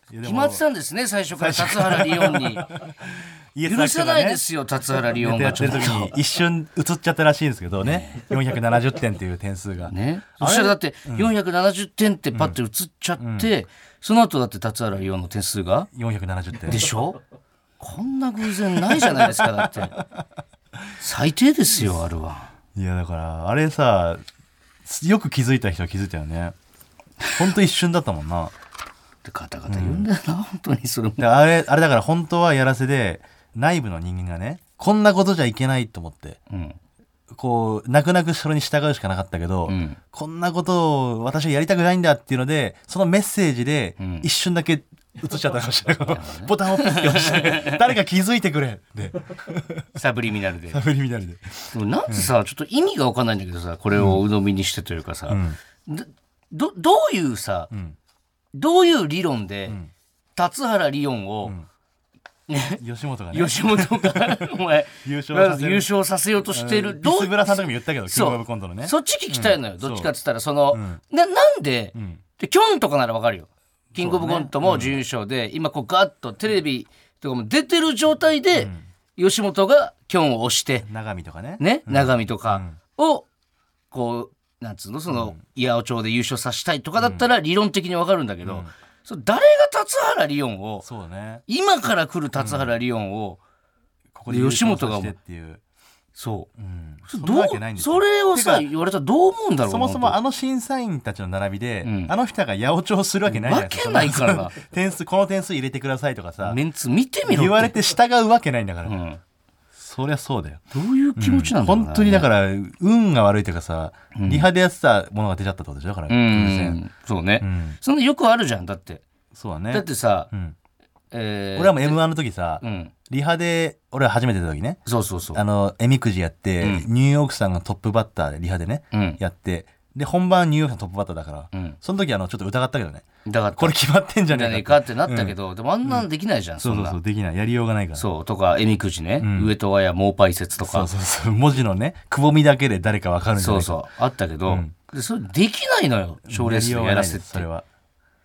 決まってたんですね最初から達原リオンに。家許せないですよ達原リオンやがちょっと。一瞬映っちゃったらしいんですけどね。470点っていう点数が、ね。そしたらだって470点ってパッて映っちゃって、その後だって達原リオンの点数が？470点。でしょ？こんな偶然ないじゃないですかだって。最低ですよあるは。いやだからあれさよく気づいた人は気づいたよね。ほんと一瞬だったもんな。って方々言うんだよな、本当にそれも。であれあれだから本当はやらせで内部の人間がねこんなことじゃいけないと思ってうん。こう泣く泣くそれに従うしかなかったけど、うん。こんなことを私はやりたくないんだっていうのでそのメッセージでん。一瞬だけ映っちゃったかもしれない、(laughs) ボタンをピッて押して (laughs) 誰か気づいてくれでサブリミナルで。サブリミナルで。でもなんでさ、ちょっと意味が分かんないんだけどさこれを鵜呑みにしてというかさ、ん。どどどういうさ、ん。どういう理論で、ん。達原リオンを、ね。吉本がね。吉本がお前。優勝させる。優勝させようとしてる、うスブラさんの時も言ったけどキングオブコントのね。そっち聞きたいのよ、どっちかっつったらその、ん。ななんで、ん。でキョンとかならわかるよ。キングオブコントも準優勝で、今こうガッとテレビとかも出てる状態で、吉本がキョンを押して長見とかね。ね、長見とかを、こう、なんつうの、その、八百長で優勝させたいとかだったら理論的にわかるんだけど、それ誰が達原リオンを、そうだね。今から来る達原リオンを、ここで優吉本がっていう、そう。うん、そうそれをさ、言われたらどう思うんだろうそもそもあの、の審査員たちの並びで、ん。あの人が八百長するわけないじゃないですか。わけないから。な点数この点数入れてくださいとかさメンツ見てみろ。言われて従うわけないんだから、うん。そりゃそうだよ。どういう気持ちなんだろうな本当にだから運が悪いというかさ、リハでやってたものが出ちゃったってことでしょ？だから。そうね。ん。そんなよくあるじゃん、だって。そうだね。だってさう、ん、えー俺はもう m 1の時さ、うん。リハで俺は初めて出た時ね。そうそうそう。あのえみくじやって、うん。ニューヨークさんがトップバッターでリハでね、うん。やってで本番ニューヨークさんトップバッターだから、うん。その時あのちょっと疑ったけどね。だから、これ決まってんじゃじゃねねえかえかってなったけど、でもあんなんできないじゃん、そそうそうそう。できない。やりようがないから。そう、とか、えみくじね、ん上戸彩猛排泄とか、そうそうそう文字のねくぼみだけで誰かわかるんじゃないか。そうそう、あったけど、ん。でそれできないのよ、賞レースでやらせって。それは。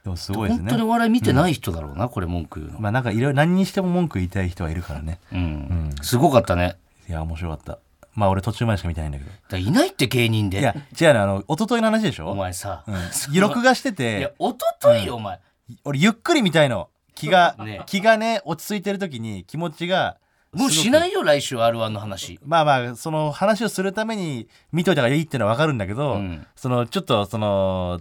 でもすごいです本当にねお笑い見てない人だろうな、これ文句言うの。まあなんかいろいろ何にしても文句言いたい人はいるからね。うん。すごかったね。いや面白かったまあ俺途中までしか見てないんだけど。だいないって芸人で。いや違うのあの一昨日の話でしょ？お前さ。うん、(laughs) 録画していやて、おとといよ、お前。俺ゆっくり見たいの。気が、ね。気がね落ち着いてる時に気持ちがもうしないいよ、来週 R1 の話。まあまあその話をするために見といた方がいいっていうのは分かるんだけど、うん。そのちょっとその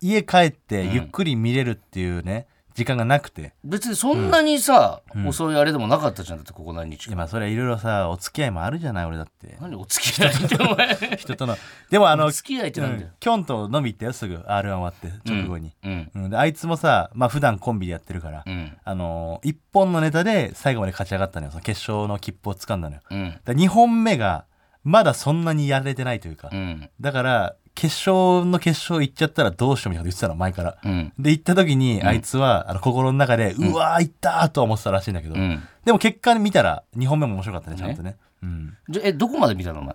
家帰ってゆっくり見れるっていうね、時間がなくて。別にそんなにさ、遅いあれでもなかったじゃんだってここ何日かいやまあそれはいろいろさお付き合いもあるじゃない俺だって。何お付き合いってお前。人との。でもあのき合いってなんだよ。うん。キョンと飲み行ったよすぐ。R1 終わって直後に、うん。うん。であいつもさまあ普段コンビでやってるから、うん。あのー、1本のネタで最後まで勝ち上がったのよ。その決勝の切符を掴んだのよ。うん。だ2本目がまだそんなにやれてないというか、うん。だから決勝の決勝行っちゃったらどうしようみたいなこと言ってたの前から、うん。で行った時にあいつは、あの心の中で、うわー行ったーとは思ってたらしいんだけど、うん。でも結果見たら2本目も面白かったねちゃんとね。うん、じゃえどこまで見たのお前？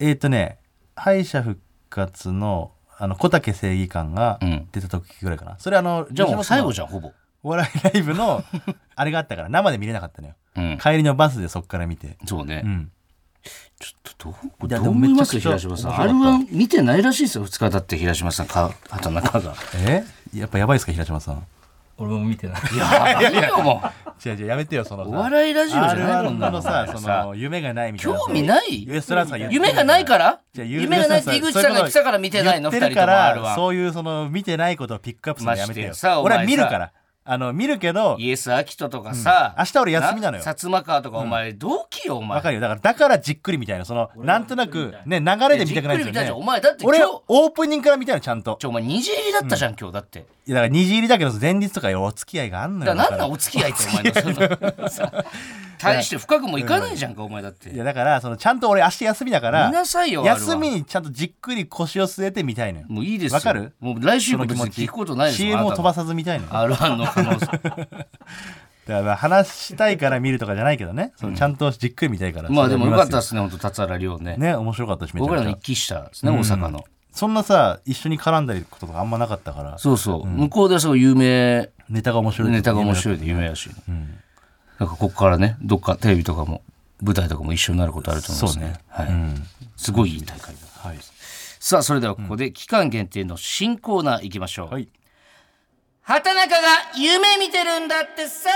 えっ、ー、とね敗者復活のあの小竹正義感がうん。出た時ぐらいかな、それあのじゃあもう最後ゃじゃんほぼ。お笑いライブのあれがあったから生で見れなかったのよ。うん。帰りのバスでそっから見て。そうね、うんちょっとどういやどう思います？でもめちゃくちゃ平島さん。面白かっ R1 見てないらしいですよ2日経って平島さん。か畑中が。え？やっぱやばいですか平島さん。俺も見てない。いやいやも違う違うやめてよそのうお笑いラジオじゃないも R1 んなの。さその夢がないみたいな。興味ない？ウエストランドさん言って夢がないから？じゃあ夢がないって井口さんが言ってたから見てないの？2人とも言ってるから R1 そういうその見てないことをピックアップするのやめてよ。俺は見るからあの見るけどイエス・アキトとかさ、うん。明日俺休みなのよ。薩摩川とかお前同期よお前。わかるよ。だからだからじっくりみたいなそのなんとなくね流れで見たくないんですよじっくり見たいじゃん。おね前だって今俺日オープニングから見たのちゃんと。ちょお前虹入りだったじゃん、今日だって。いやだから虹入りだけど前日とかお付き合いがあんのよ。だから何だのお付き合いってお前のそのさ大して深くもいかないじゃんか、お前だって。いやだからそのちゃんと俺明日休みだから見なさいよ休 R1 みにちゃんとじっくり腰を据えてみたいのよ。もういいですよ。わかる？もう来週そも別に聞くことないですよ CM を飛ばささず見たいのよ。R1 の可能性だから話したいから見るとかじゃないけどね、そのちゃんとじっくり見たいから。まあでもよ。かったでですね本当達原亮ね。ね、面白かったし、僕らの一。騎したですね、大阪の。そんなさ、一緒に絡んだりこととかあんまなかったから、そうそう、向こうではすごい有名ネタが面白い。ネタが面白いい。で有名やし、ん。なんかここからねどっかテレビとかも舞台とかも一緒になることあると思いますね。そうね。はい。うん。すごいいい大会だ。はい。さあそれではここで期間限定の新コーナーいきましょう、はい。畑中が夢見てるんだってさ。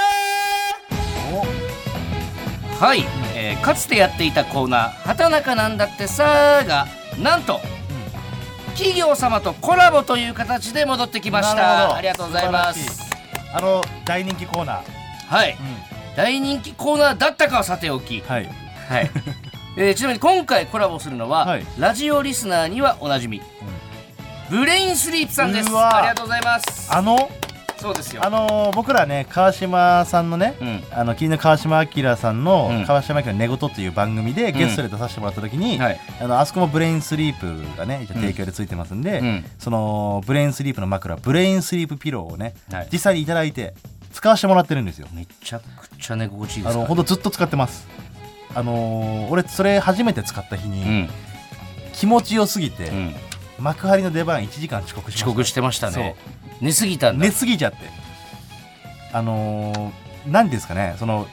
はい、えーかつてやっていたコーナー「畑中なんだってさ」がなんと、企業様とコラボという形で戻ってきました。ありがとうございます。あの、大人気コーナー。はい、大人気コーナーだったかはさておき。はい。はい、(laughs) えーちなみに今回コラボするのは、はい。ラジオリスナーにはおなじみ、ブレインスリープさんです。ありがとうございます。あの、そうですよ。あのー僕らね、川島さんのね、うん。あの、昨日川島明さんの、うん。川島明の寝言っていう番組でゲストで出させてもらった時に、はい。あのあそこもブレインスリープがね提供でついてますんで、うん。そのブレインスリープの枕ブレインスリープピローをね、はい。実際にいただいて使わせてもらってるんですよ。めちゃくちゃ寝心地いい。であすからのほんとずっと使ってます。あのー俺それ初めて使った日に、うん。気持ちよすぎて、うん、幕張の出番1時間遅刻しました。遅刻してましたね。寝すぎたんだ。寝すぎちゃって。あのー、何ですかね。その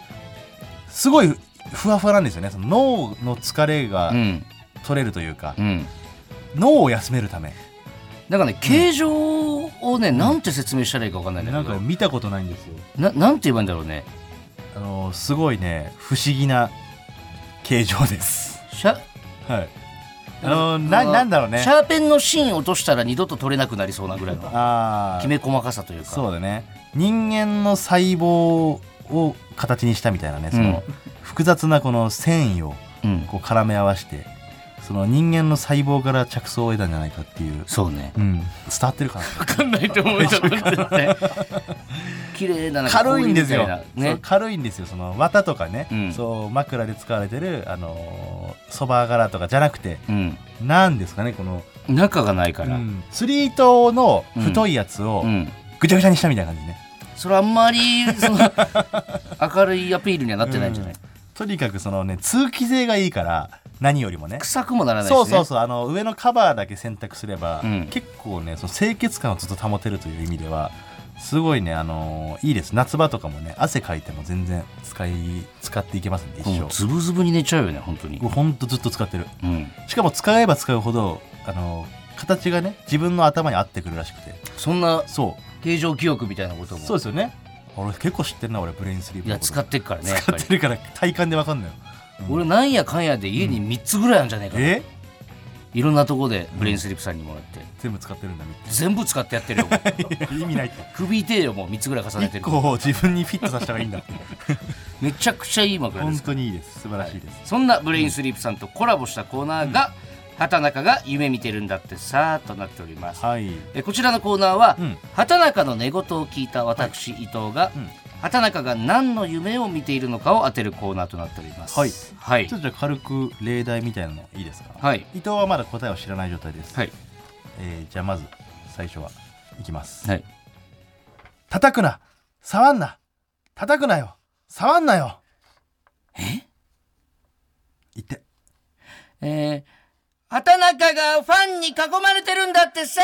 すごいふわふわなんですよね。その脳の疲れがうん。取れるというか、うん。脳を休めるため。なんかね形状をね、なんて説明したらいいか分かんないんだなんけどか見たことないんですよ。ななんて言えばいいんだろうね。あのーすごいね不思議な形状です。シャはいあのーななんだろうね。シャーペンの芯落としたら二度と取れなくなりそうなぐらいのああきめ細かさというか。そうだね。人間の細胞を形にしたみたいなねその、複雑なこの繊維をうん、こう絡め合わせてその人間の細胞から着想を得たんじゃないかっていう、そうね。うん、伝わってるかな？分かんないと思う。よ絶対綺麗だな軽いんですよ、ね。軽いんですよ。その綿とかね、うん。そう枕で使われてるあのーそば柄とかじゃなくて。うん。なんですかねこの、中がないから、うん。釣り糸の太いやつをうん。ぐちゃぐちゃにしたみたいな感じね、それあんまりその (laughs) 明るいアピールにはなってないんじゃない、とにかくそのね通気性がいいから何よりもね。臭くもならないし、ね、そうそうそうあの上のカバーだけ選択すれば、うん。結構ねその清潔感をずっと保てるという意味ではすごいねあのーいいです。夏場とかもね汗かいても全然使い使っていけますんで一生。ズブズブに寝ちゃうよね本当に。僕ほんとずっと使ってる。うん。しかも使えば使うほどあのー形がね自分の頭に合ってくるらしくて。そんなそう。形状記憶みたいなことも。そうですよね。俺結構知ってるな俺ブレインスリープいや使ってっからね使ってるから体感でわかんないよ俺なんやかんやで家に3つぐらいあるんじゃないかな、え？いろんなとこでブレインスリープさんにもらって。全部使ってるんだ全部使ってやってるよ意味ないって。首痛えよもう3つぐらい重ねて一る自分にフィットさせた方がいいんだ。っ (laughs) てめちゃくちゃいい枕です。本当にいいです。素晴らしいです、そんなブレインスリープさんとコラボしたコーナーが「畑中が夢見てるんだってさ」となっております。はい。えこちらのコーナーは、うん。畑中の寝言を聞いた私、伊藤が、うん畑中が何の夢を見ているのかを当てるコーナーとなっております。はい。はい。ちょっとじゃあ軽く例題みたいなのいいですか？はい。伊藤はまだ答えを知らない状態です、はい。えーじゃあまず最初はいきます。はい。叩くな。触んな。叩くなよ。触んなよ。え？言って。えー、畑中がファンに囲まれてるんだってさ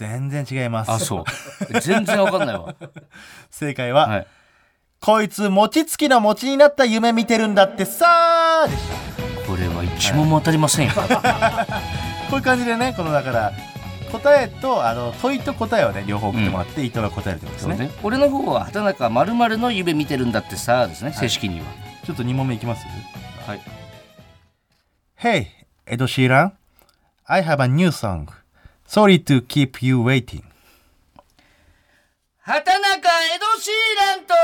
全然違います。あそう。全然わかんないわ。(laughs) 正解は、はい。こいつ餅つきの餅になった夢見てるんだってさーでした。これは一問も当たりませんよ、(laughs) こういう感じでねこのだから答えとあの問いと答えをね両方送ってもらって、伊藤が答えるってことですねね。俺の方は畑中まるの夢見てるんだってさですね正式には。ちょっと2問目いきます？はい。Hey, Ed Sheeran. I have a new song. Sorry to keep you waiting. 畑中エド・シーランと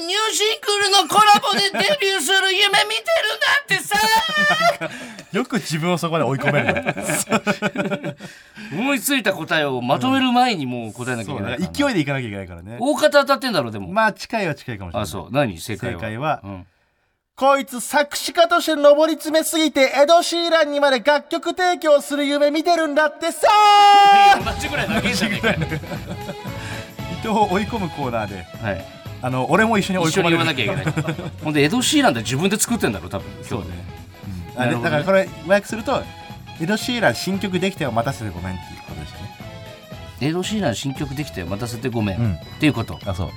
ニューシングルのコラボでデビューする夢見てるんだってさ (laughs) よく自分をそこまで追い込めるね。(laughs) 思いついた答えをまとめる前にもう答えなきゃいうけないからな勢いでいかなきゃいけないからね。大方当たってんだろうでも、まあ近いは近いかもしれない。あそう何？正解は正解はうんこいつ作詞家として上り詰めすぎてエド・シーランにまで楽曲提供する夢見てるんだってさ。同じぐらい投げんじゃねえかよ伊藤を追い込むコーナーで、はい。あの俺も一緒に追い一緒込まれる。に言わなきゃいけない。(laughs) ほんでエド・シーランって自分で作ってんだろ多分。そうね。あなるほどね。でだからこれ和訳するとエド・シーラン新曲できたよ待たせてごめんっていうことでしたね。エド・シーラン新曲できて待たせてごめん、うん。っていうこと。あそう。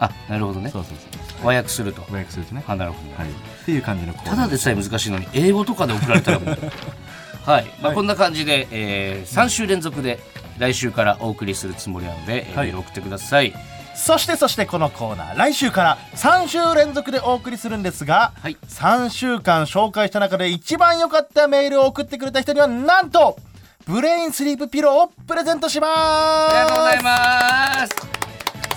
あなるほどね。そうそうそう。和訳すると。和訳するとね。あなるほど、はい。っていう感じのコーナーただでさえ難しいのに英語とかで送られたらもう。(laughs) はい、まあ、こんな感じで、えー、3週連続で来週からお送りするつもりなので、えーはい。メール送ってください。そしてそしてこのコーナー。来週から3週連続でお送りするんですが、はい。3週間紹介した中で一番良かったメールを送ってくれた人にはなんとブレインスリープピローをプレゼントします。ありがとうございます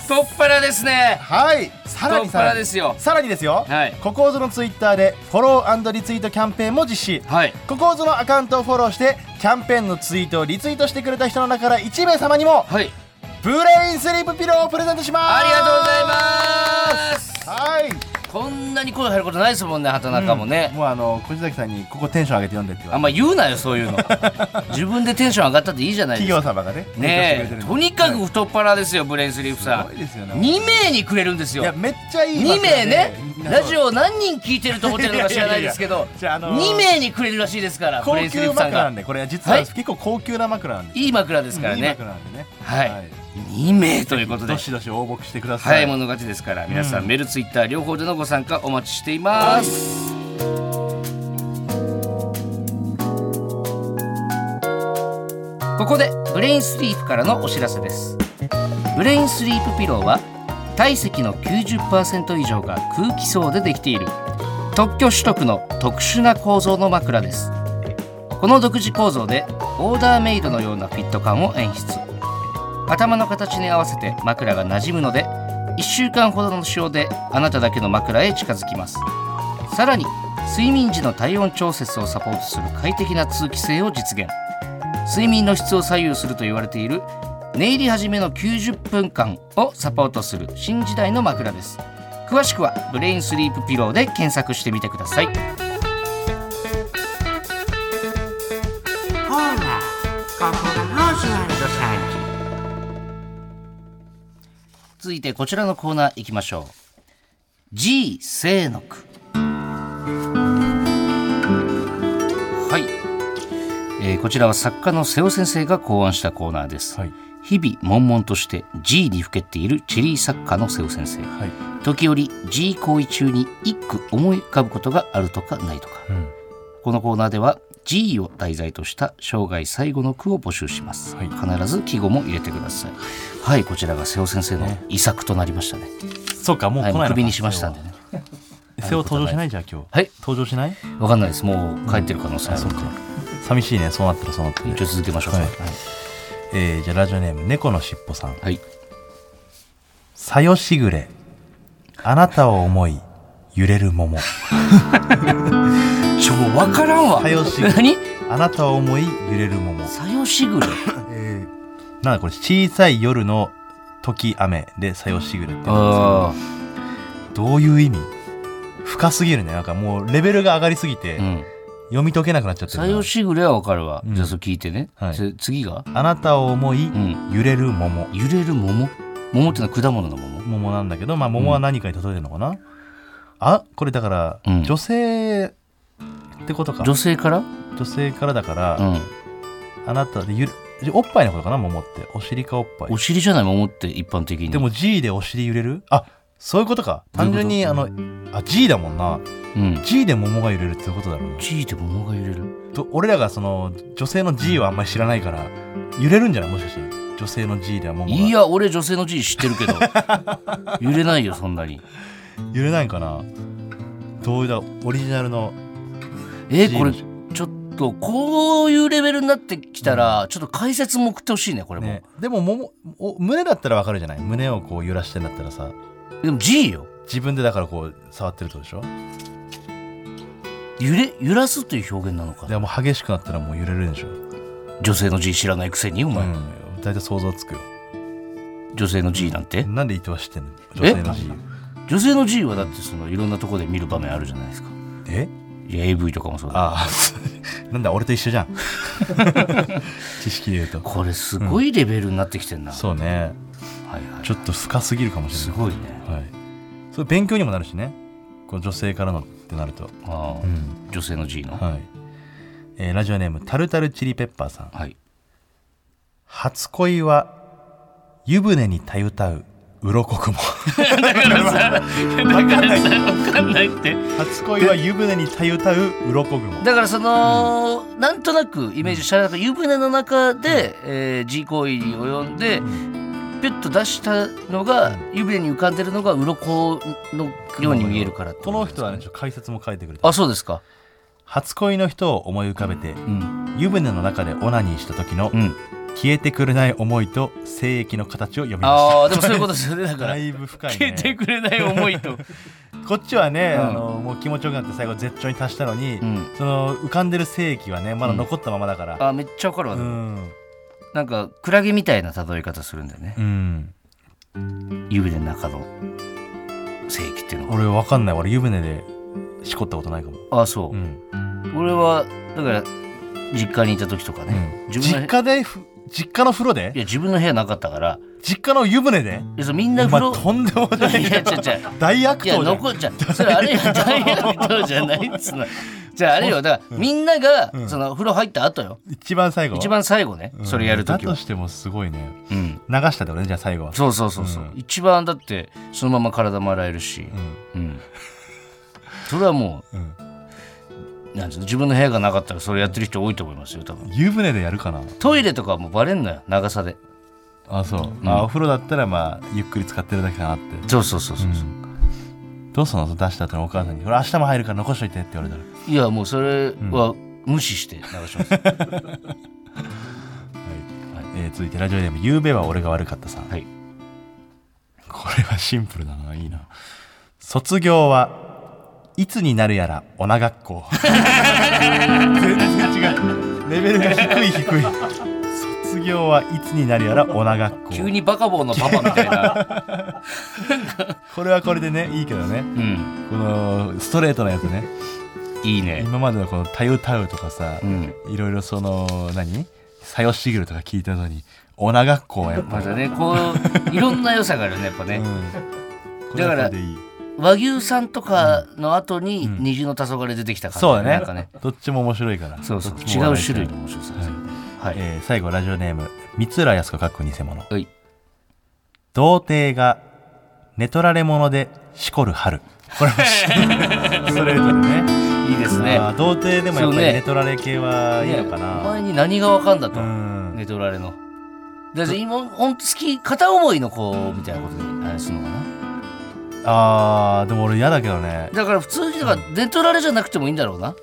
太っ腹ですね。はい。さらにさらに。ですよ。さらにですよ、はい。ココーズのツイッターでフォローリツイートキャンペーンも実施。はい。ココーズのアカウントをフォローしてキャンペーンのツイートをリツイートしてくれた人の中から1名様にもはい。ブレインスリープピローをプレゼントします。ありがとうございます。はいこんなに声入ることないですもんね畑中もね、もうあの小崎さんにここテンション上げて読んでってあんま言うなよそういうの。(laughs) 自分でテンション上がったっていいじゃないで企すか。業様がねねえ。とにかくす太っ腹ですよブレインスリープさん。ごいですよね2名にくれるんですよ。いやめっちゃいい2名ね。ラジオオ何人聞いてると思ってるのか知らないですけど (laughs) じゃああのー2名にくれるらしいですからブレイ高ンスリー級プさんが。枕なんでこれ実ははい結構高級な枕なんでい。い枕ですからいいね枕なんでね。はい2名ということで。どしどし応募してくださ早い者勝ちですから。皆さん、うん。メールツイッター両方でのご参加お待ちしています、ここでブレインスリープからのお知らせです。ブレインスリープピローは体積の90%以上が空気層でできている。特許取得の特殊な構造の枕です。この独自構造でオーダーメイドのようなフィット感を演出頭の形に合わせて枕が馴染むので1週間ほどの使用であなただけの枕へ近づきます。さらに睡眠時の体温調節をサポートする快適な通気性を実現。睡眠の質を左右すると言われている寝入り始めの90分間をサポートする新時代の枕です。詳しくはブレインスリープピローで検索してみてください。続いてこちらのコーナー行きましょう。G 清の句。はい、えーこちらは作家の瀬尾先生が考案したコーナーです、はい。日々悶々として G にふけっているチェリー作家の瀬尾先生。はい。時折 G 行為中に一句思い浮かぶことがあるとかないとか、ん。このコーナーでは G を題材とした生涯最後の句を募集します、はい。必ず季語も入れてください。はいこちらが瀬尾先生の遺作となりましたね。そうかもうはい、来ないのにしましたんでね。瀬尾登場しないじゃあ今日。はい。登場しない？わかんないです。もう帰ってる可能性あるんで。寂しいね。そうなったらそうなって一応続けましょうかはい。えーじゃあラジオネーム猫のしっぽさん。はい「さよしぐれ。あなたを思い揺れる桃」(laughs) ちょもう分からんわ。さよしぐれ何？あなたを思い揺れる桃さよしぐれ (laughs) えー。なんだこれ小さい夜の時雨でさよしぐれって言うんですけど。あどういう意味？深すぎるね。なんかもうレベルが上がりすぎて、あうん。読み解けなくなっちゃってるさなよしぐれは分かるわ、うん。じゃあそれ聞いてね、はい。次が？あなたを思いうん。揺れる桃揺れる桃桃ってのは果物の桃桃なんだけどまあ桃は何かに例えてるのかな、あこれだから、うん。女性ってことか。女性から？女性からだから、うん。あなたでゆるおっぱいのことかな桃って。お尻かおっぱい。お尻じゃない？桃って一般的に。でも G でお尻揺れる？あそういうことか。単純にあのあ G だもんな。うん。G で桃が揺れるってことだろうな G で桃が揺れる？と俺らがその女性の G をあんまり知らないから揺れるんじゃない？もしかして。女性の G では桃が。いや俺女性の G 知ってるけど。(laughs) 揺れないよそんなに。揺れないかな？どういうだオリジナルのえ G これのちょっとこういうレベルになってきたら、ちょっと解説も送ってほしいねこれも、ね、でも桃お胸だったらわかるじゃない？胸をこう揺らしてんだったらさ。でも G よ。自分でだからこう触ってるってことでしょ？揺れ揺らすという表現なのか。でもう激しくなったらもう揺れるでしょ。女性の G 知らないくせにお前、うん。大体想像つくよ。女性の G なんて？なんで伊藤は知ってんの？女性の G 女性の G はだってそのいろんなところで見る場面あるじゃないですか。え？いや AV とかもそうだ。ああ (laughs) なんだ俺と一緒じゃん。(laughs) 知識で言うと。これすごいレベルになってきてんな、そうね。はいはい。ちょっと深すぎるかもしれない。すごいね。はい。それ勉強にもなるしね。こう女性からのってなると。ああ、うん。女性の G の？はい、えーラジオネームタルタルチリペッパーさん。はい。初恋は湯船にたゆたう鱗雲。だからさだからさ分かんないって。初恋は湯船にたゆたう鱗雲。だからその、なんとなくイメージしたら湯船の中で、えー G 行為に及んで、ピュッと出したのが、湯船に浮かんでるのが鱗のように見えるからこの人はね解説も書いてくれてあそうですか。初恋の人を思い浮かべてうん。湯船の中でオナニーした時のうん消えてくれない思いと精液の形を読みましああでもそういうことですよねだたから。だいぶ深い消えてねくれない思いと、(laughs) こっちはね、うん。あのもう気持ちよくなって最後絶頂に達したのに、うん、その浮かんでる精液はねまだ残ったままだから。あめっちゃわかるわ、うん。なんかクラゲみたいな例え方するんだよね。うん。湯船の中の精液っていうのは。俺わかんない。俺湯船でしこったことないかも、あそう。う、ん。俺はだから実家にいた時とかね、うん。自分の実家でふ実家の風呂いでや自分の部屋なかったから。実家の湯船で？いやそうみんなお風呂前とんでもない。いや違う違う。大悪いや党じゃん。残っちゃう。それあれよ。ダイヤモンドじゃないっつうの。じゃああれよ。だから、みんなが、うん。その風呂入った後よ。一番最後一番最後ね、うん。それやる時は。だとしてもすごいね。うん。流したってことねじゃあ最後は。そうそうそうそう、うん。一番だってそのまま体も洗えるし。うん。うん、それはもうん。うなん自分の部屋がなかったらそれやってる人多いと思いますよ多分。湯船でやるかな。トイレとかはもうバレんのよ長さであそう、ん。あお風呂だったらまあゆっくり使ってるだけかなって。そうそうそうそう、う。ん。どうすんの出した後のお母さんに「これ明日も入るから残しといて」って言われたら。いやもうそれは無視して流します、(laughs) はい、えー続いてラジオネーム「ゆうべは俺が悪かったさん」はい。これはシンプルだないいな。卒業はいつになるやらおな学校全然違う。レベルが低い低い。卒業はいつになるやらおな学校急にバカボンのパパみたいな。これはこれでねいいけどね。うん。このストレートなやつね。いいね。今までのこの「たゆたう」とかさ、うん。いろいろその何「さよしぐる」とか聞いたのにおな学校はやっぱり、またねこういろんな良さがあるねやっぱね、うん、これはこれでいい和牛さんとかの後にん。虹の黄昏出てきた感じ。そうだね。ね。どっちも面白いから。そうそう。違う種類の面白さ。ですよはい、えー最後ラジオネーム三浦靖子。かっこ偽物はい。童貞が寝取られ者でしこる春。これもストレートでね。いいですね。童貞でもやっぱり寝取られ系はいいのかねな、お前に何が分かんだと、うん。寝取られの。だって今ほんと好き片思いの子みたいなことであれするのかなあーでも俺嫌だけどね。だから普通にだから寝取られじゃなくてもいいんだろうな。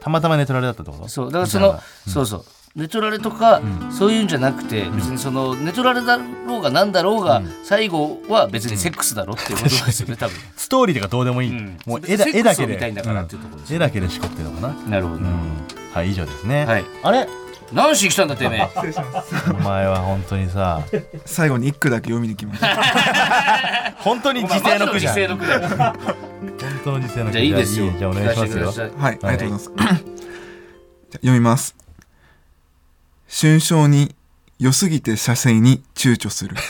たまたまネトラレだったってこと。そう。だからその、そうそう。ネトラレとか、そういうんじゃなくて別にそのネトラレだろうがなんだろうが、最後は別にセックスだろっていうことですよね多分。(laughs) ストーリーとかどうでもいい、うん。もう絵だセックス絵だけでを見たいんだからっていうところですうん。絵だけでしこってるのかな、なるほど、うん、はい以上ですね、はい。あれ何しに来たんだてめえ。(laughs) お前は本当にさ。最後に一句だけ読みに来ました。(laughs) 本当に時世の句じゃん。本当の時世の句じゃあいいですよ。じゃあお願いしますよ。はい、ありがとうございます。じゃあ読みます。春章に良すぎて射精に躊躇する。(laughs)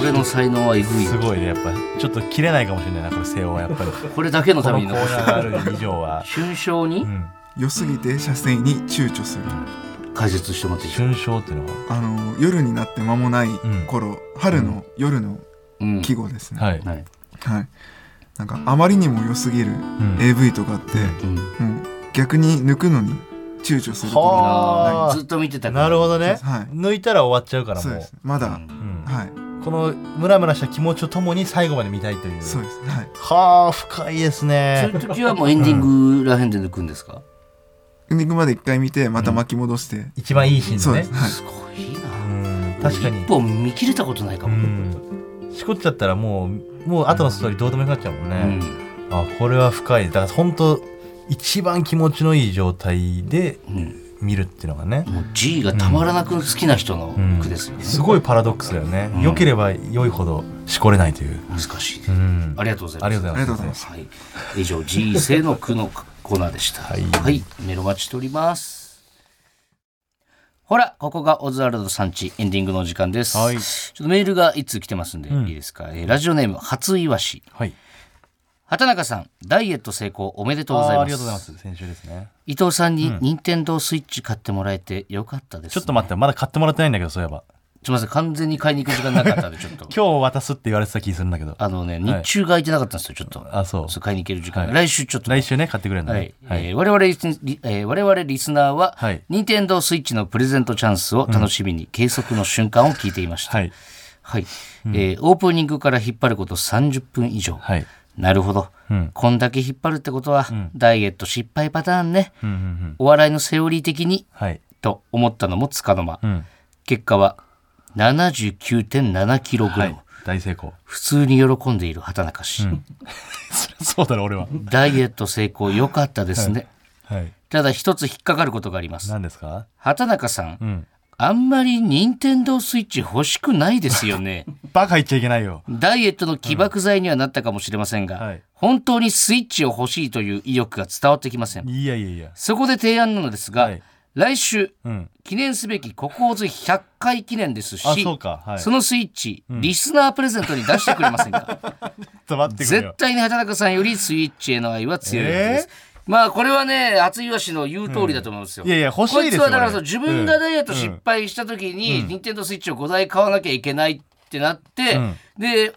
俺の才能はえぐい。すごいねやっぱ。ちょっと切れないかもしれないなこれ瀬尾はやっぱり。これだけのために残してある以上は、春章に？うん、良すぎて射精に躊躇する。解説してもらっていいですか？春章っていうのは？あの夜になって間もない頃、春の夜のうん。季語ですね。はい、はい。はい。なんかあまりにも良すぎるうん。AV とかって、うん。逆に抜くのに躊躇することはあ。ずっと見てたから。なるほどね、はい。抜いたら終わっちゃうからもう。そうです。まだ、うん。うんはい。このムラムラした気持ちとともに最後まで見たいという。そうです。はい。はあ深いですそうね。(laughs) いう時はもうエンディングらへんで抜くんですか？エンディングまで一回見て、また巻き戻して。一番いいシーンのね。そうです。はい。すごいな。うん確かに。一本見切れたことないかうもん。しこっちゃったらもうもう後のストーリーどうでもよくなっちゃうもんうね、ん。あこれは深い。だから本当一番気持ちのいい状態でうん。見るっていうのがね、もう G がたまらなく好きな人のうん句ですよね。すごいパラドックスだよね、うん。良ければ良いほどしこれないという、難しい。ねうん。ありがとうございます。ありがとうございます。ありがとうございます。はい、以上 G 生の句のコーナーでした。はい。メロ待ちしております。ほらここがオズワルドさんちエンディングのお時間です、はい。ちょっとメールがいつ来てますんで、うん。いいですか、えーラジオネーム初いわしはい。畑中さんダイエット成功おめでとうございます。ありがとうございます。先週ですね。伊藤さんに任天堂スイッチ買ってもらえてよかったです、ちょっと待ってまだ買ってもらってないんだけどそういえばすみません完全に買いに行く時間なかったんでちょっと。(laughs) 今日渡すって言われてた気するんだけど。あのね日中が空いてなかったんですよちょっと。あそう。そう買いに行ける時間、はい。来週ちょっと。来週ね買ってくれるのはね。い、えー我々リス、えー我々リスナーは、はい。任天堂スイッチのプレゼントチャンスを楽しみに計測の瞬間を聞いていました。はい。はい、えーオープニングから引っ張ること30分以上。はい。なるほど、うん。こんだけ引っ張るってことは、ダイエット失敗パターンね。うんうんうん。お笑いのセオリー的にはい。と思ったのもつかの間。うん。結果は79.7キログラム。はい。大成功。普通に喜んでいる畑中氏。(laughs) そうだろ俺は。ダイエット成功良かったですね。はい。ただ一つ引っかかることがあります。何ですか？畑中さん、うん。あんまり任天堂スイッチ欲しくないですよね。(laughs) バカ言っちゃいけないよ。ダイエットの起爆剤にはなったかもしれませんが、はい。本当にスイッチを欲しいという意欲が伝わってきません。いやいやいや。そこで提案なのですが、はい来週、うん。記念すべきココーズ100回記念ですし、はい。そのスイッチ、リスナープレゼントに出してくれませんか？(laughs) 絶よ。対に畑中さんよりスイッチへの愛は強いです。まあこれはね厚岩氏の言う通りだと思うんですよ。いやいや欲しいですよこいつはだから自分がダイエット失敗した時に、任天堂スイッチを5台買わなきゃいけないってなって、うん。で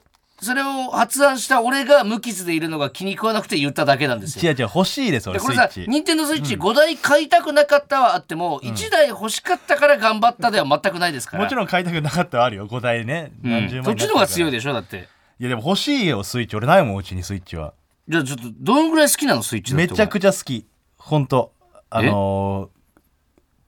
それを発案した俺が無傷でいるのが気に食わなくて言っただけなんですよ。違う違う欲しいです俺でこれさ任天堂スイッチ5台買いたくなかったはあっても、1台欲しかったから頑張ったでは全くないですから。もちろん買いたくなかったはあるよ5台ね。うん。何十万そっちの方が強いででしょだって。いやでも欲しいよスイッチ。俺ないもんうちにスイッチは。じゃあちょっとどのぐらい好きなのスイッチめちゃくちゃ好き。本当。あのー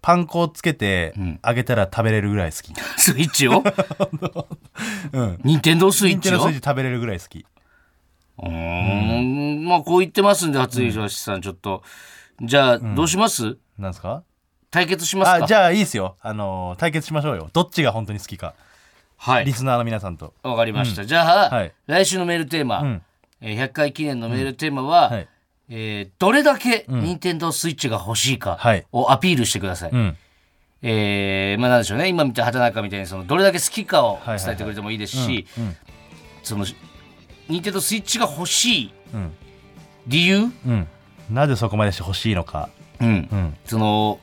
パン粉をつけてん。揚げたら食べれるぐらい好き。スイッチを？(laughs) うん。任天堂スイッチを？ニンテンドースイッチ食べれるぐらい好き。うーん。まあこう言ってますんで初井しさん。ちょっと。じゃあどうします、なんですか？対決しますか？あじゃあいいですよ。あのー対決しましょうよ。どっちが本当に好きか。はい。リスナーの皆さんと。わかりました、じゃあ、はい。来週のメールテーマ、うん。えー100回記念のメールテーマは、はいえーどれだけ任天堂スイッチが欲しいかはい。をアピールしてください、うん。えーまあなんでしょうね。今見た畑中みたいにそのどれだけ好きかをはいはい伝えてくれてもいいですし、うんその任天堂スイッチが欲しいうん。理由、うん。なぜそこまでして欲しいのか。うん。うん。その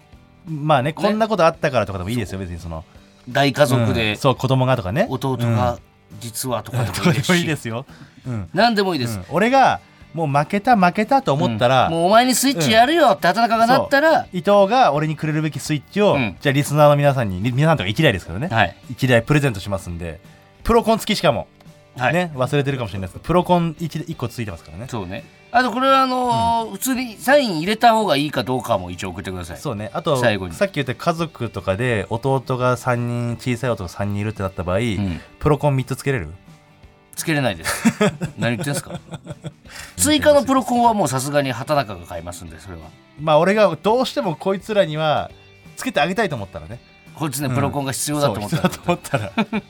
まあねこんなことあったからとかでもいいですよ。別にその。大家族うん。でそう子供がとかね。弟が実はとかでもいいですし、(laughs) もいいですよ、うん。何でもいいです、うん。俺がもう負けた負けたと思ったら、もうお前にスイッチやるよって畑中がなったら、伊藤が俺にくれるべきスイッチを、うん。じゃあリスナーの皆さんにり皆さんとか1台ですけどね、はい。1台プレゼントしますんで。プロコン付きしかも。はい。ね忘れてるかもしれないですけどプロコン 1, 1個ついてますからね。そうね。あとこれはあのー普通にサイン入れた方がいいかどうかも一応送ってください。そうね。あと最後に。さっき言った家族とかで弟が3人小さい弟が3人いるってなった場合、ん。プロコン3つつけれる？つけれないです。(laughs) 何言ってんすか？追加のプロコンはもうさすがに畑中が買いますんでそれは。まあ俺がどうしてもこいつらにはつけてあげたいと思ったらね。こいつねプロコンが必要だと思ったら。そう必要だと思ったら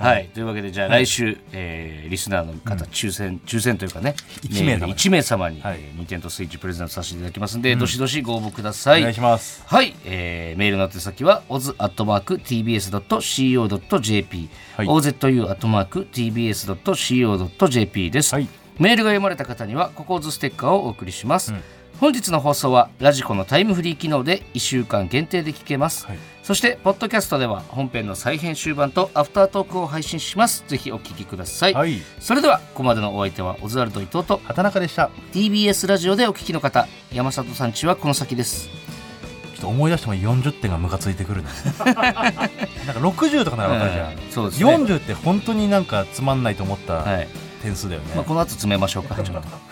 はい、というわけでじゃあ来週、えーリスナーの方抽選、抽選というかね一名様。に1名様に、はい。えー、ニンテンドースイッチプレゼントさせていただきますんで、どしどしご応募ください。お願いします。はい、えーメールの宛先は oz.tbs.co.jp、はい。ozu.tbs.co.jp です、はい。メールが読まれた方にはココーズステッカーをお送りします、本日の放送はラジコのタイムフリー機能で1週間限定で聞けます、はい。そしてポッドキャストでは本編の再編集版とアフタートークを配信します。ぜひお聞きください、はい。それではここまでのお相手はオズワルド伊藤と畑中でした。TBS ラジオでお聞きの方山里さんちはこの先です。ちょっと思い出しても40点がムカついてくるね (laughs) なんか60とかならわかるじゃん、うんそうですね。40って本当になんかつまんないと思ったはい、点数だよね、まあ、この後詰めましょうかちょっと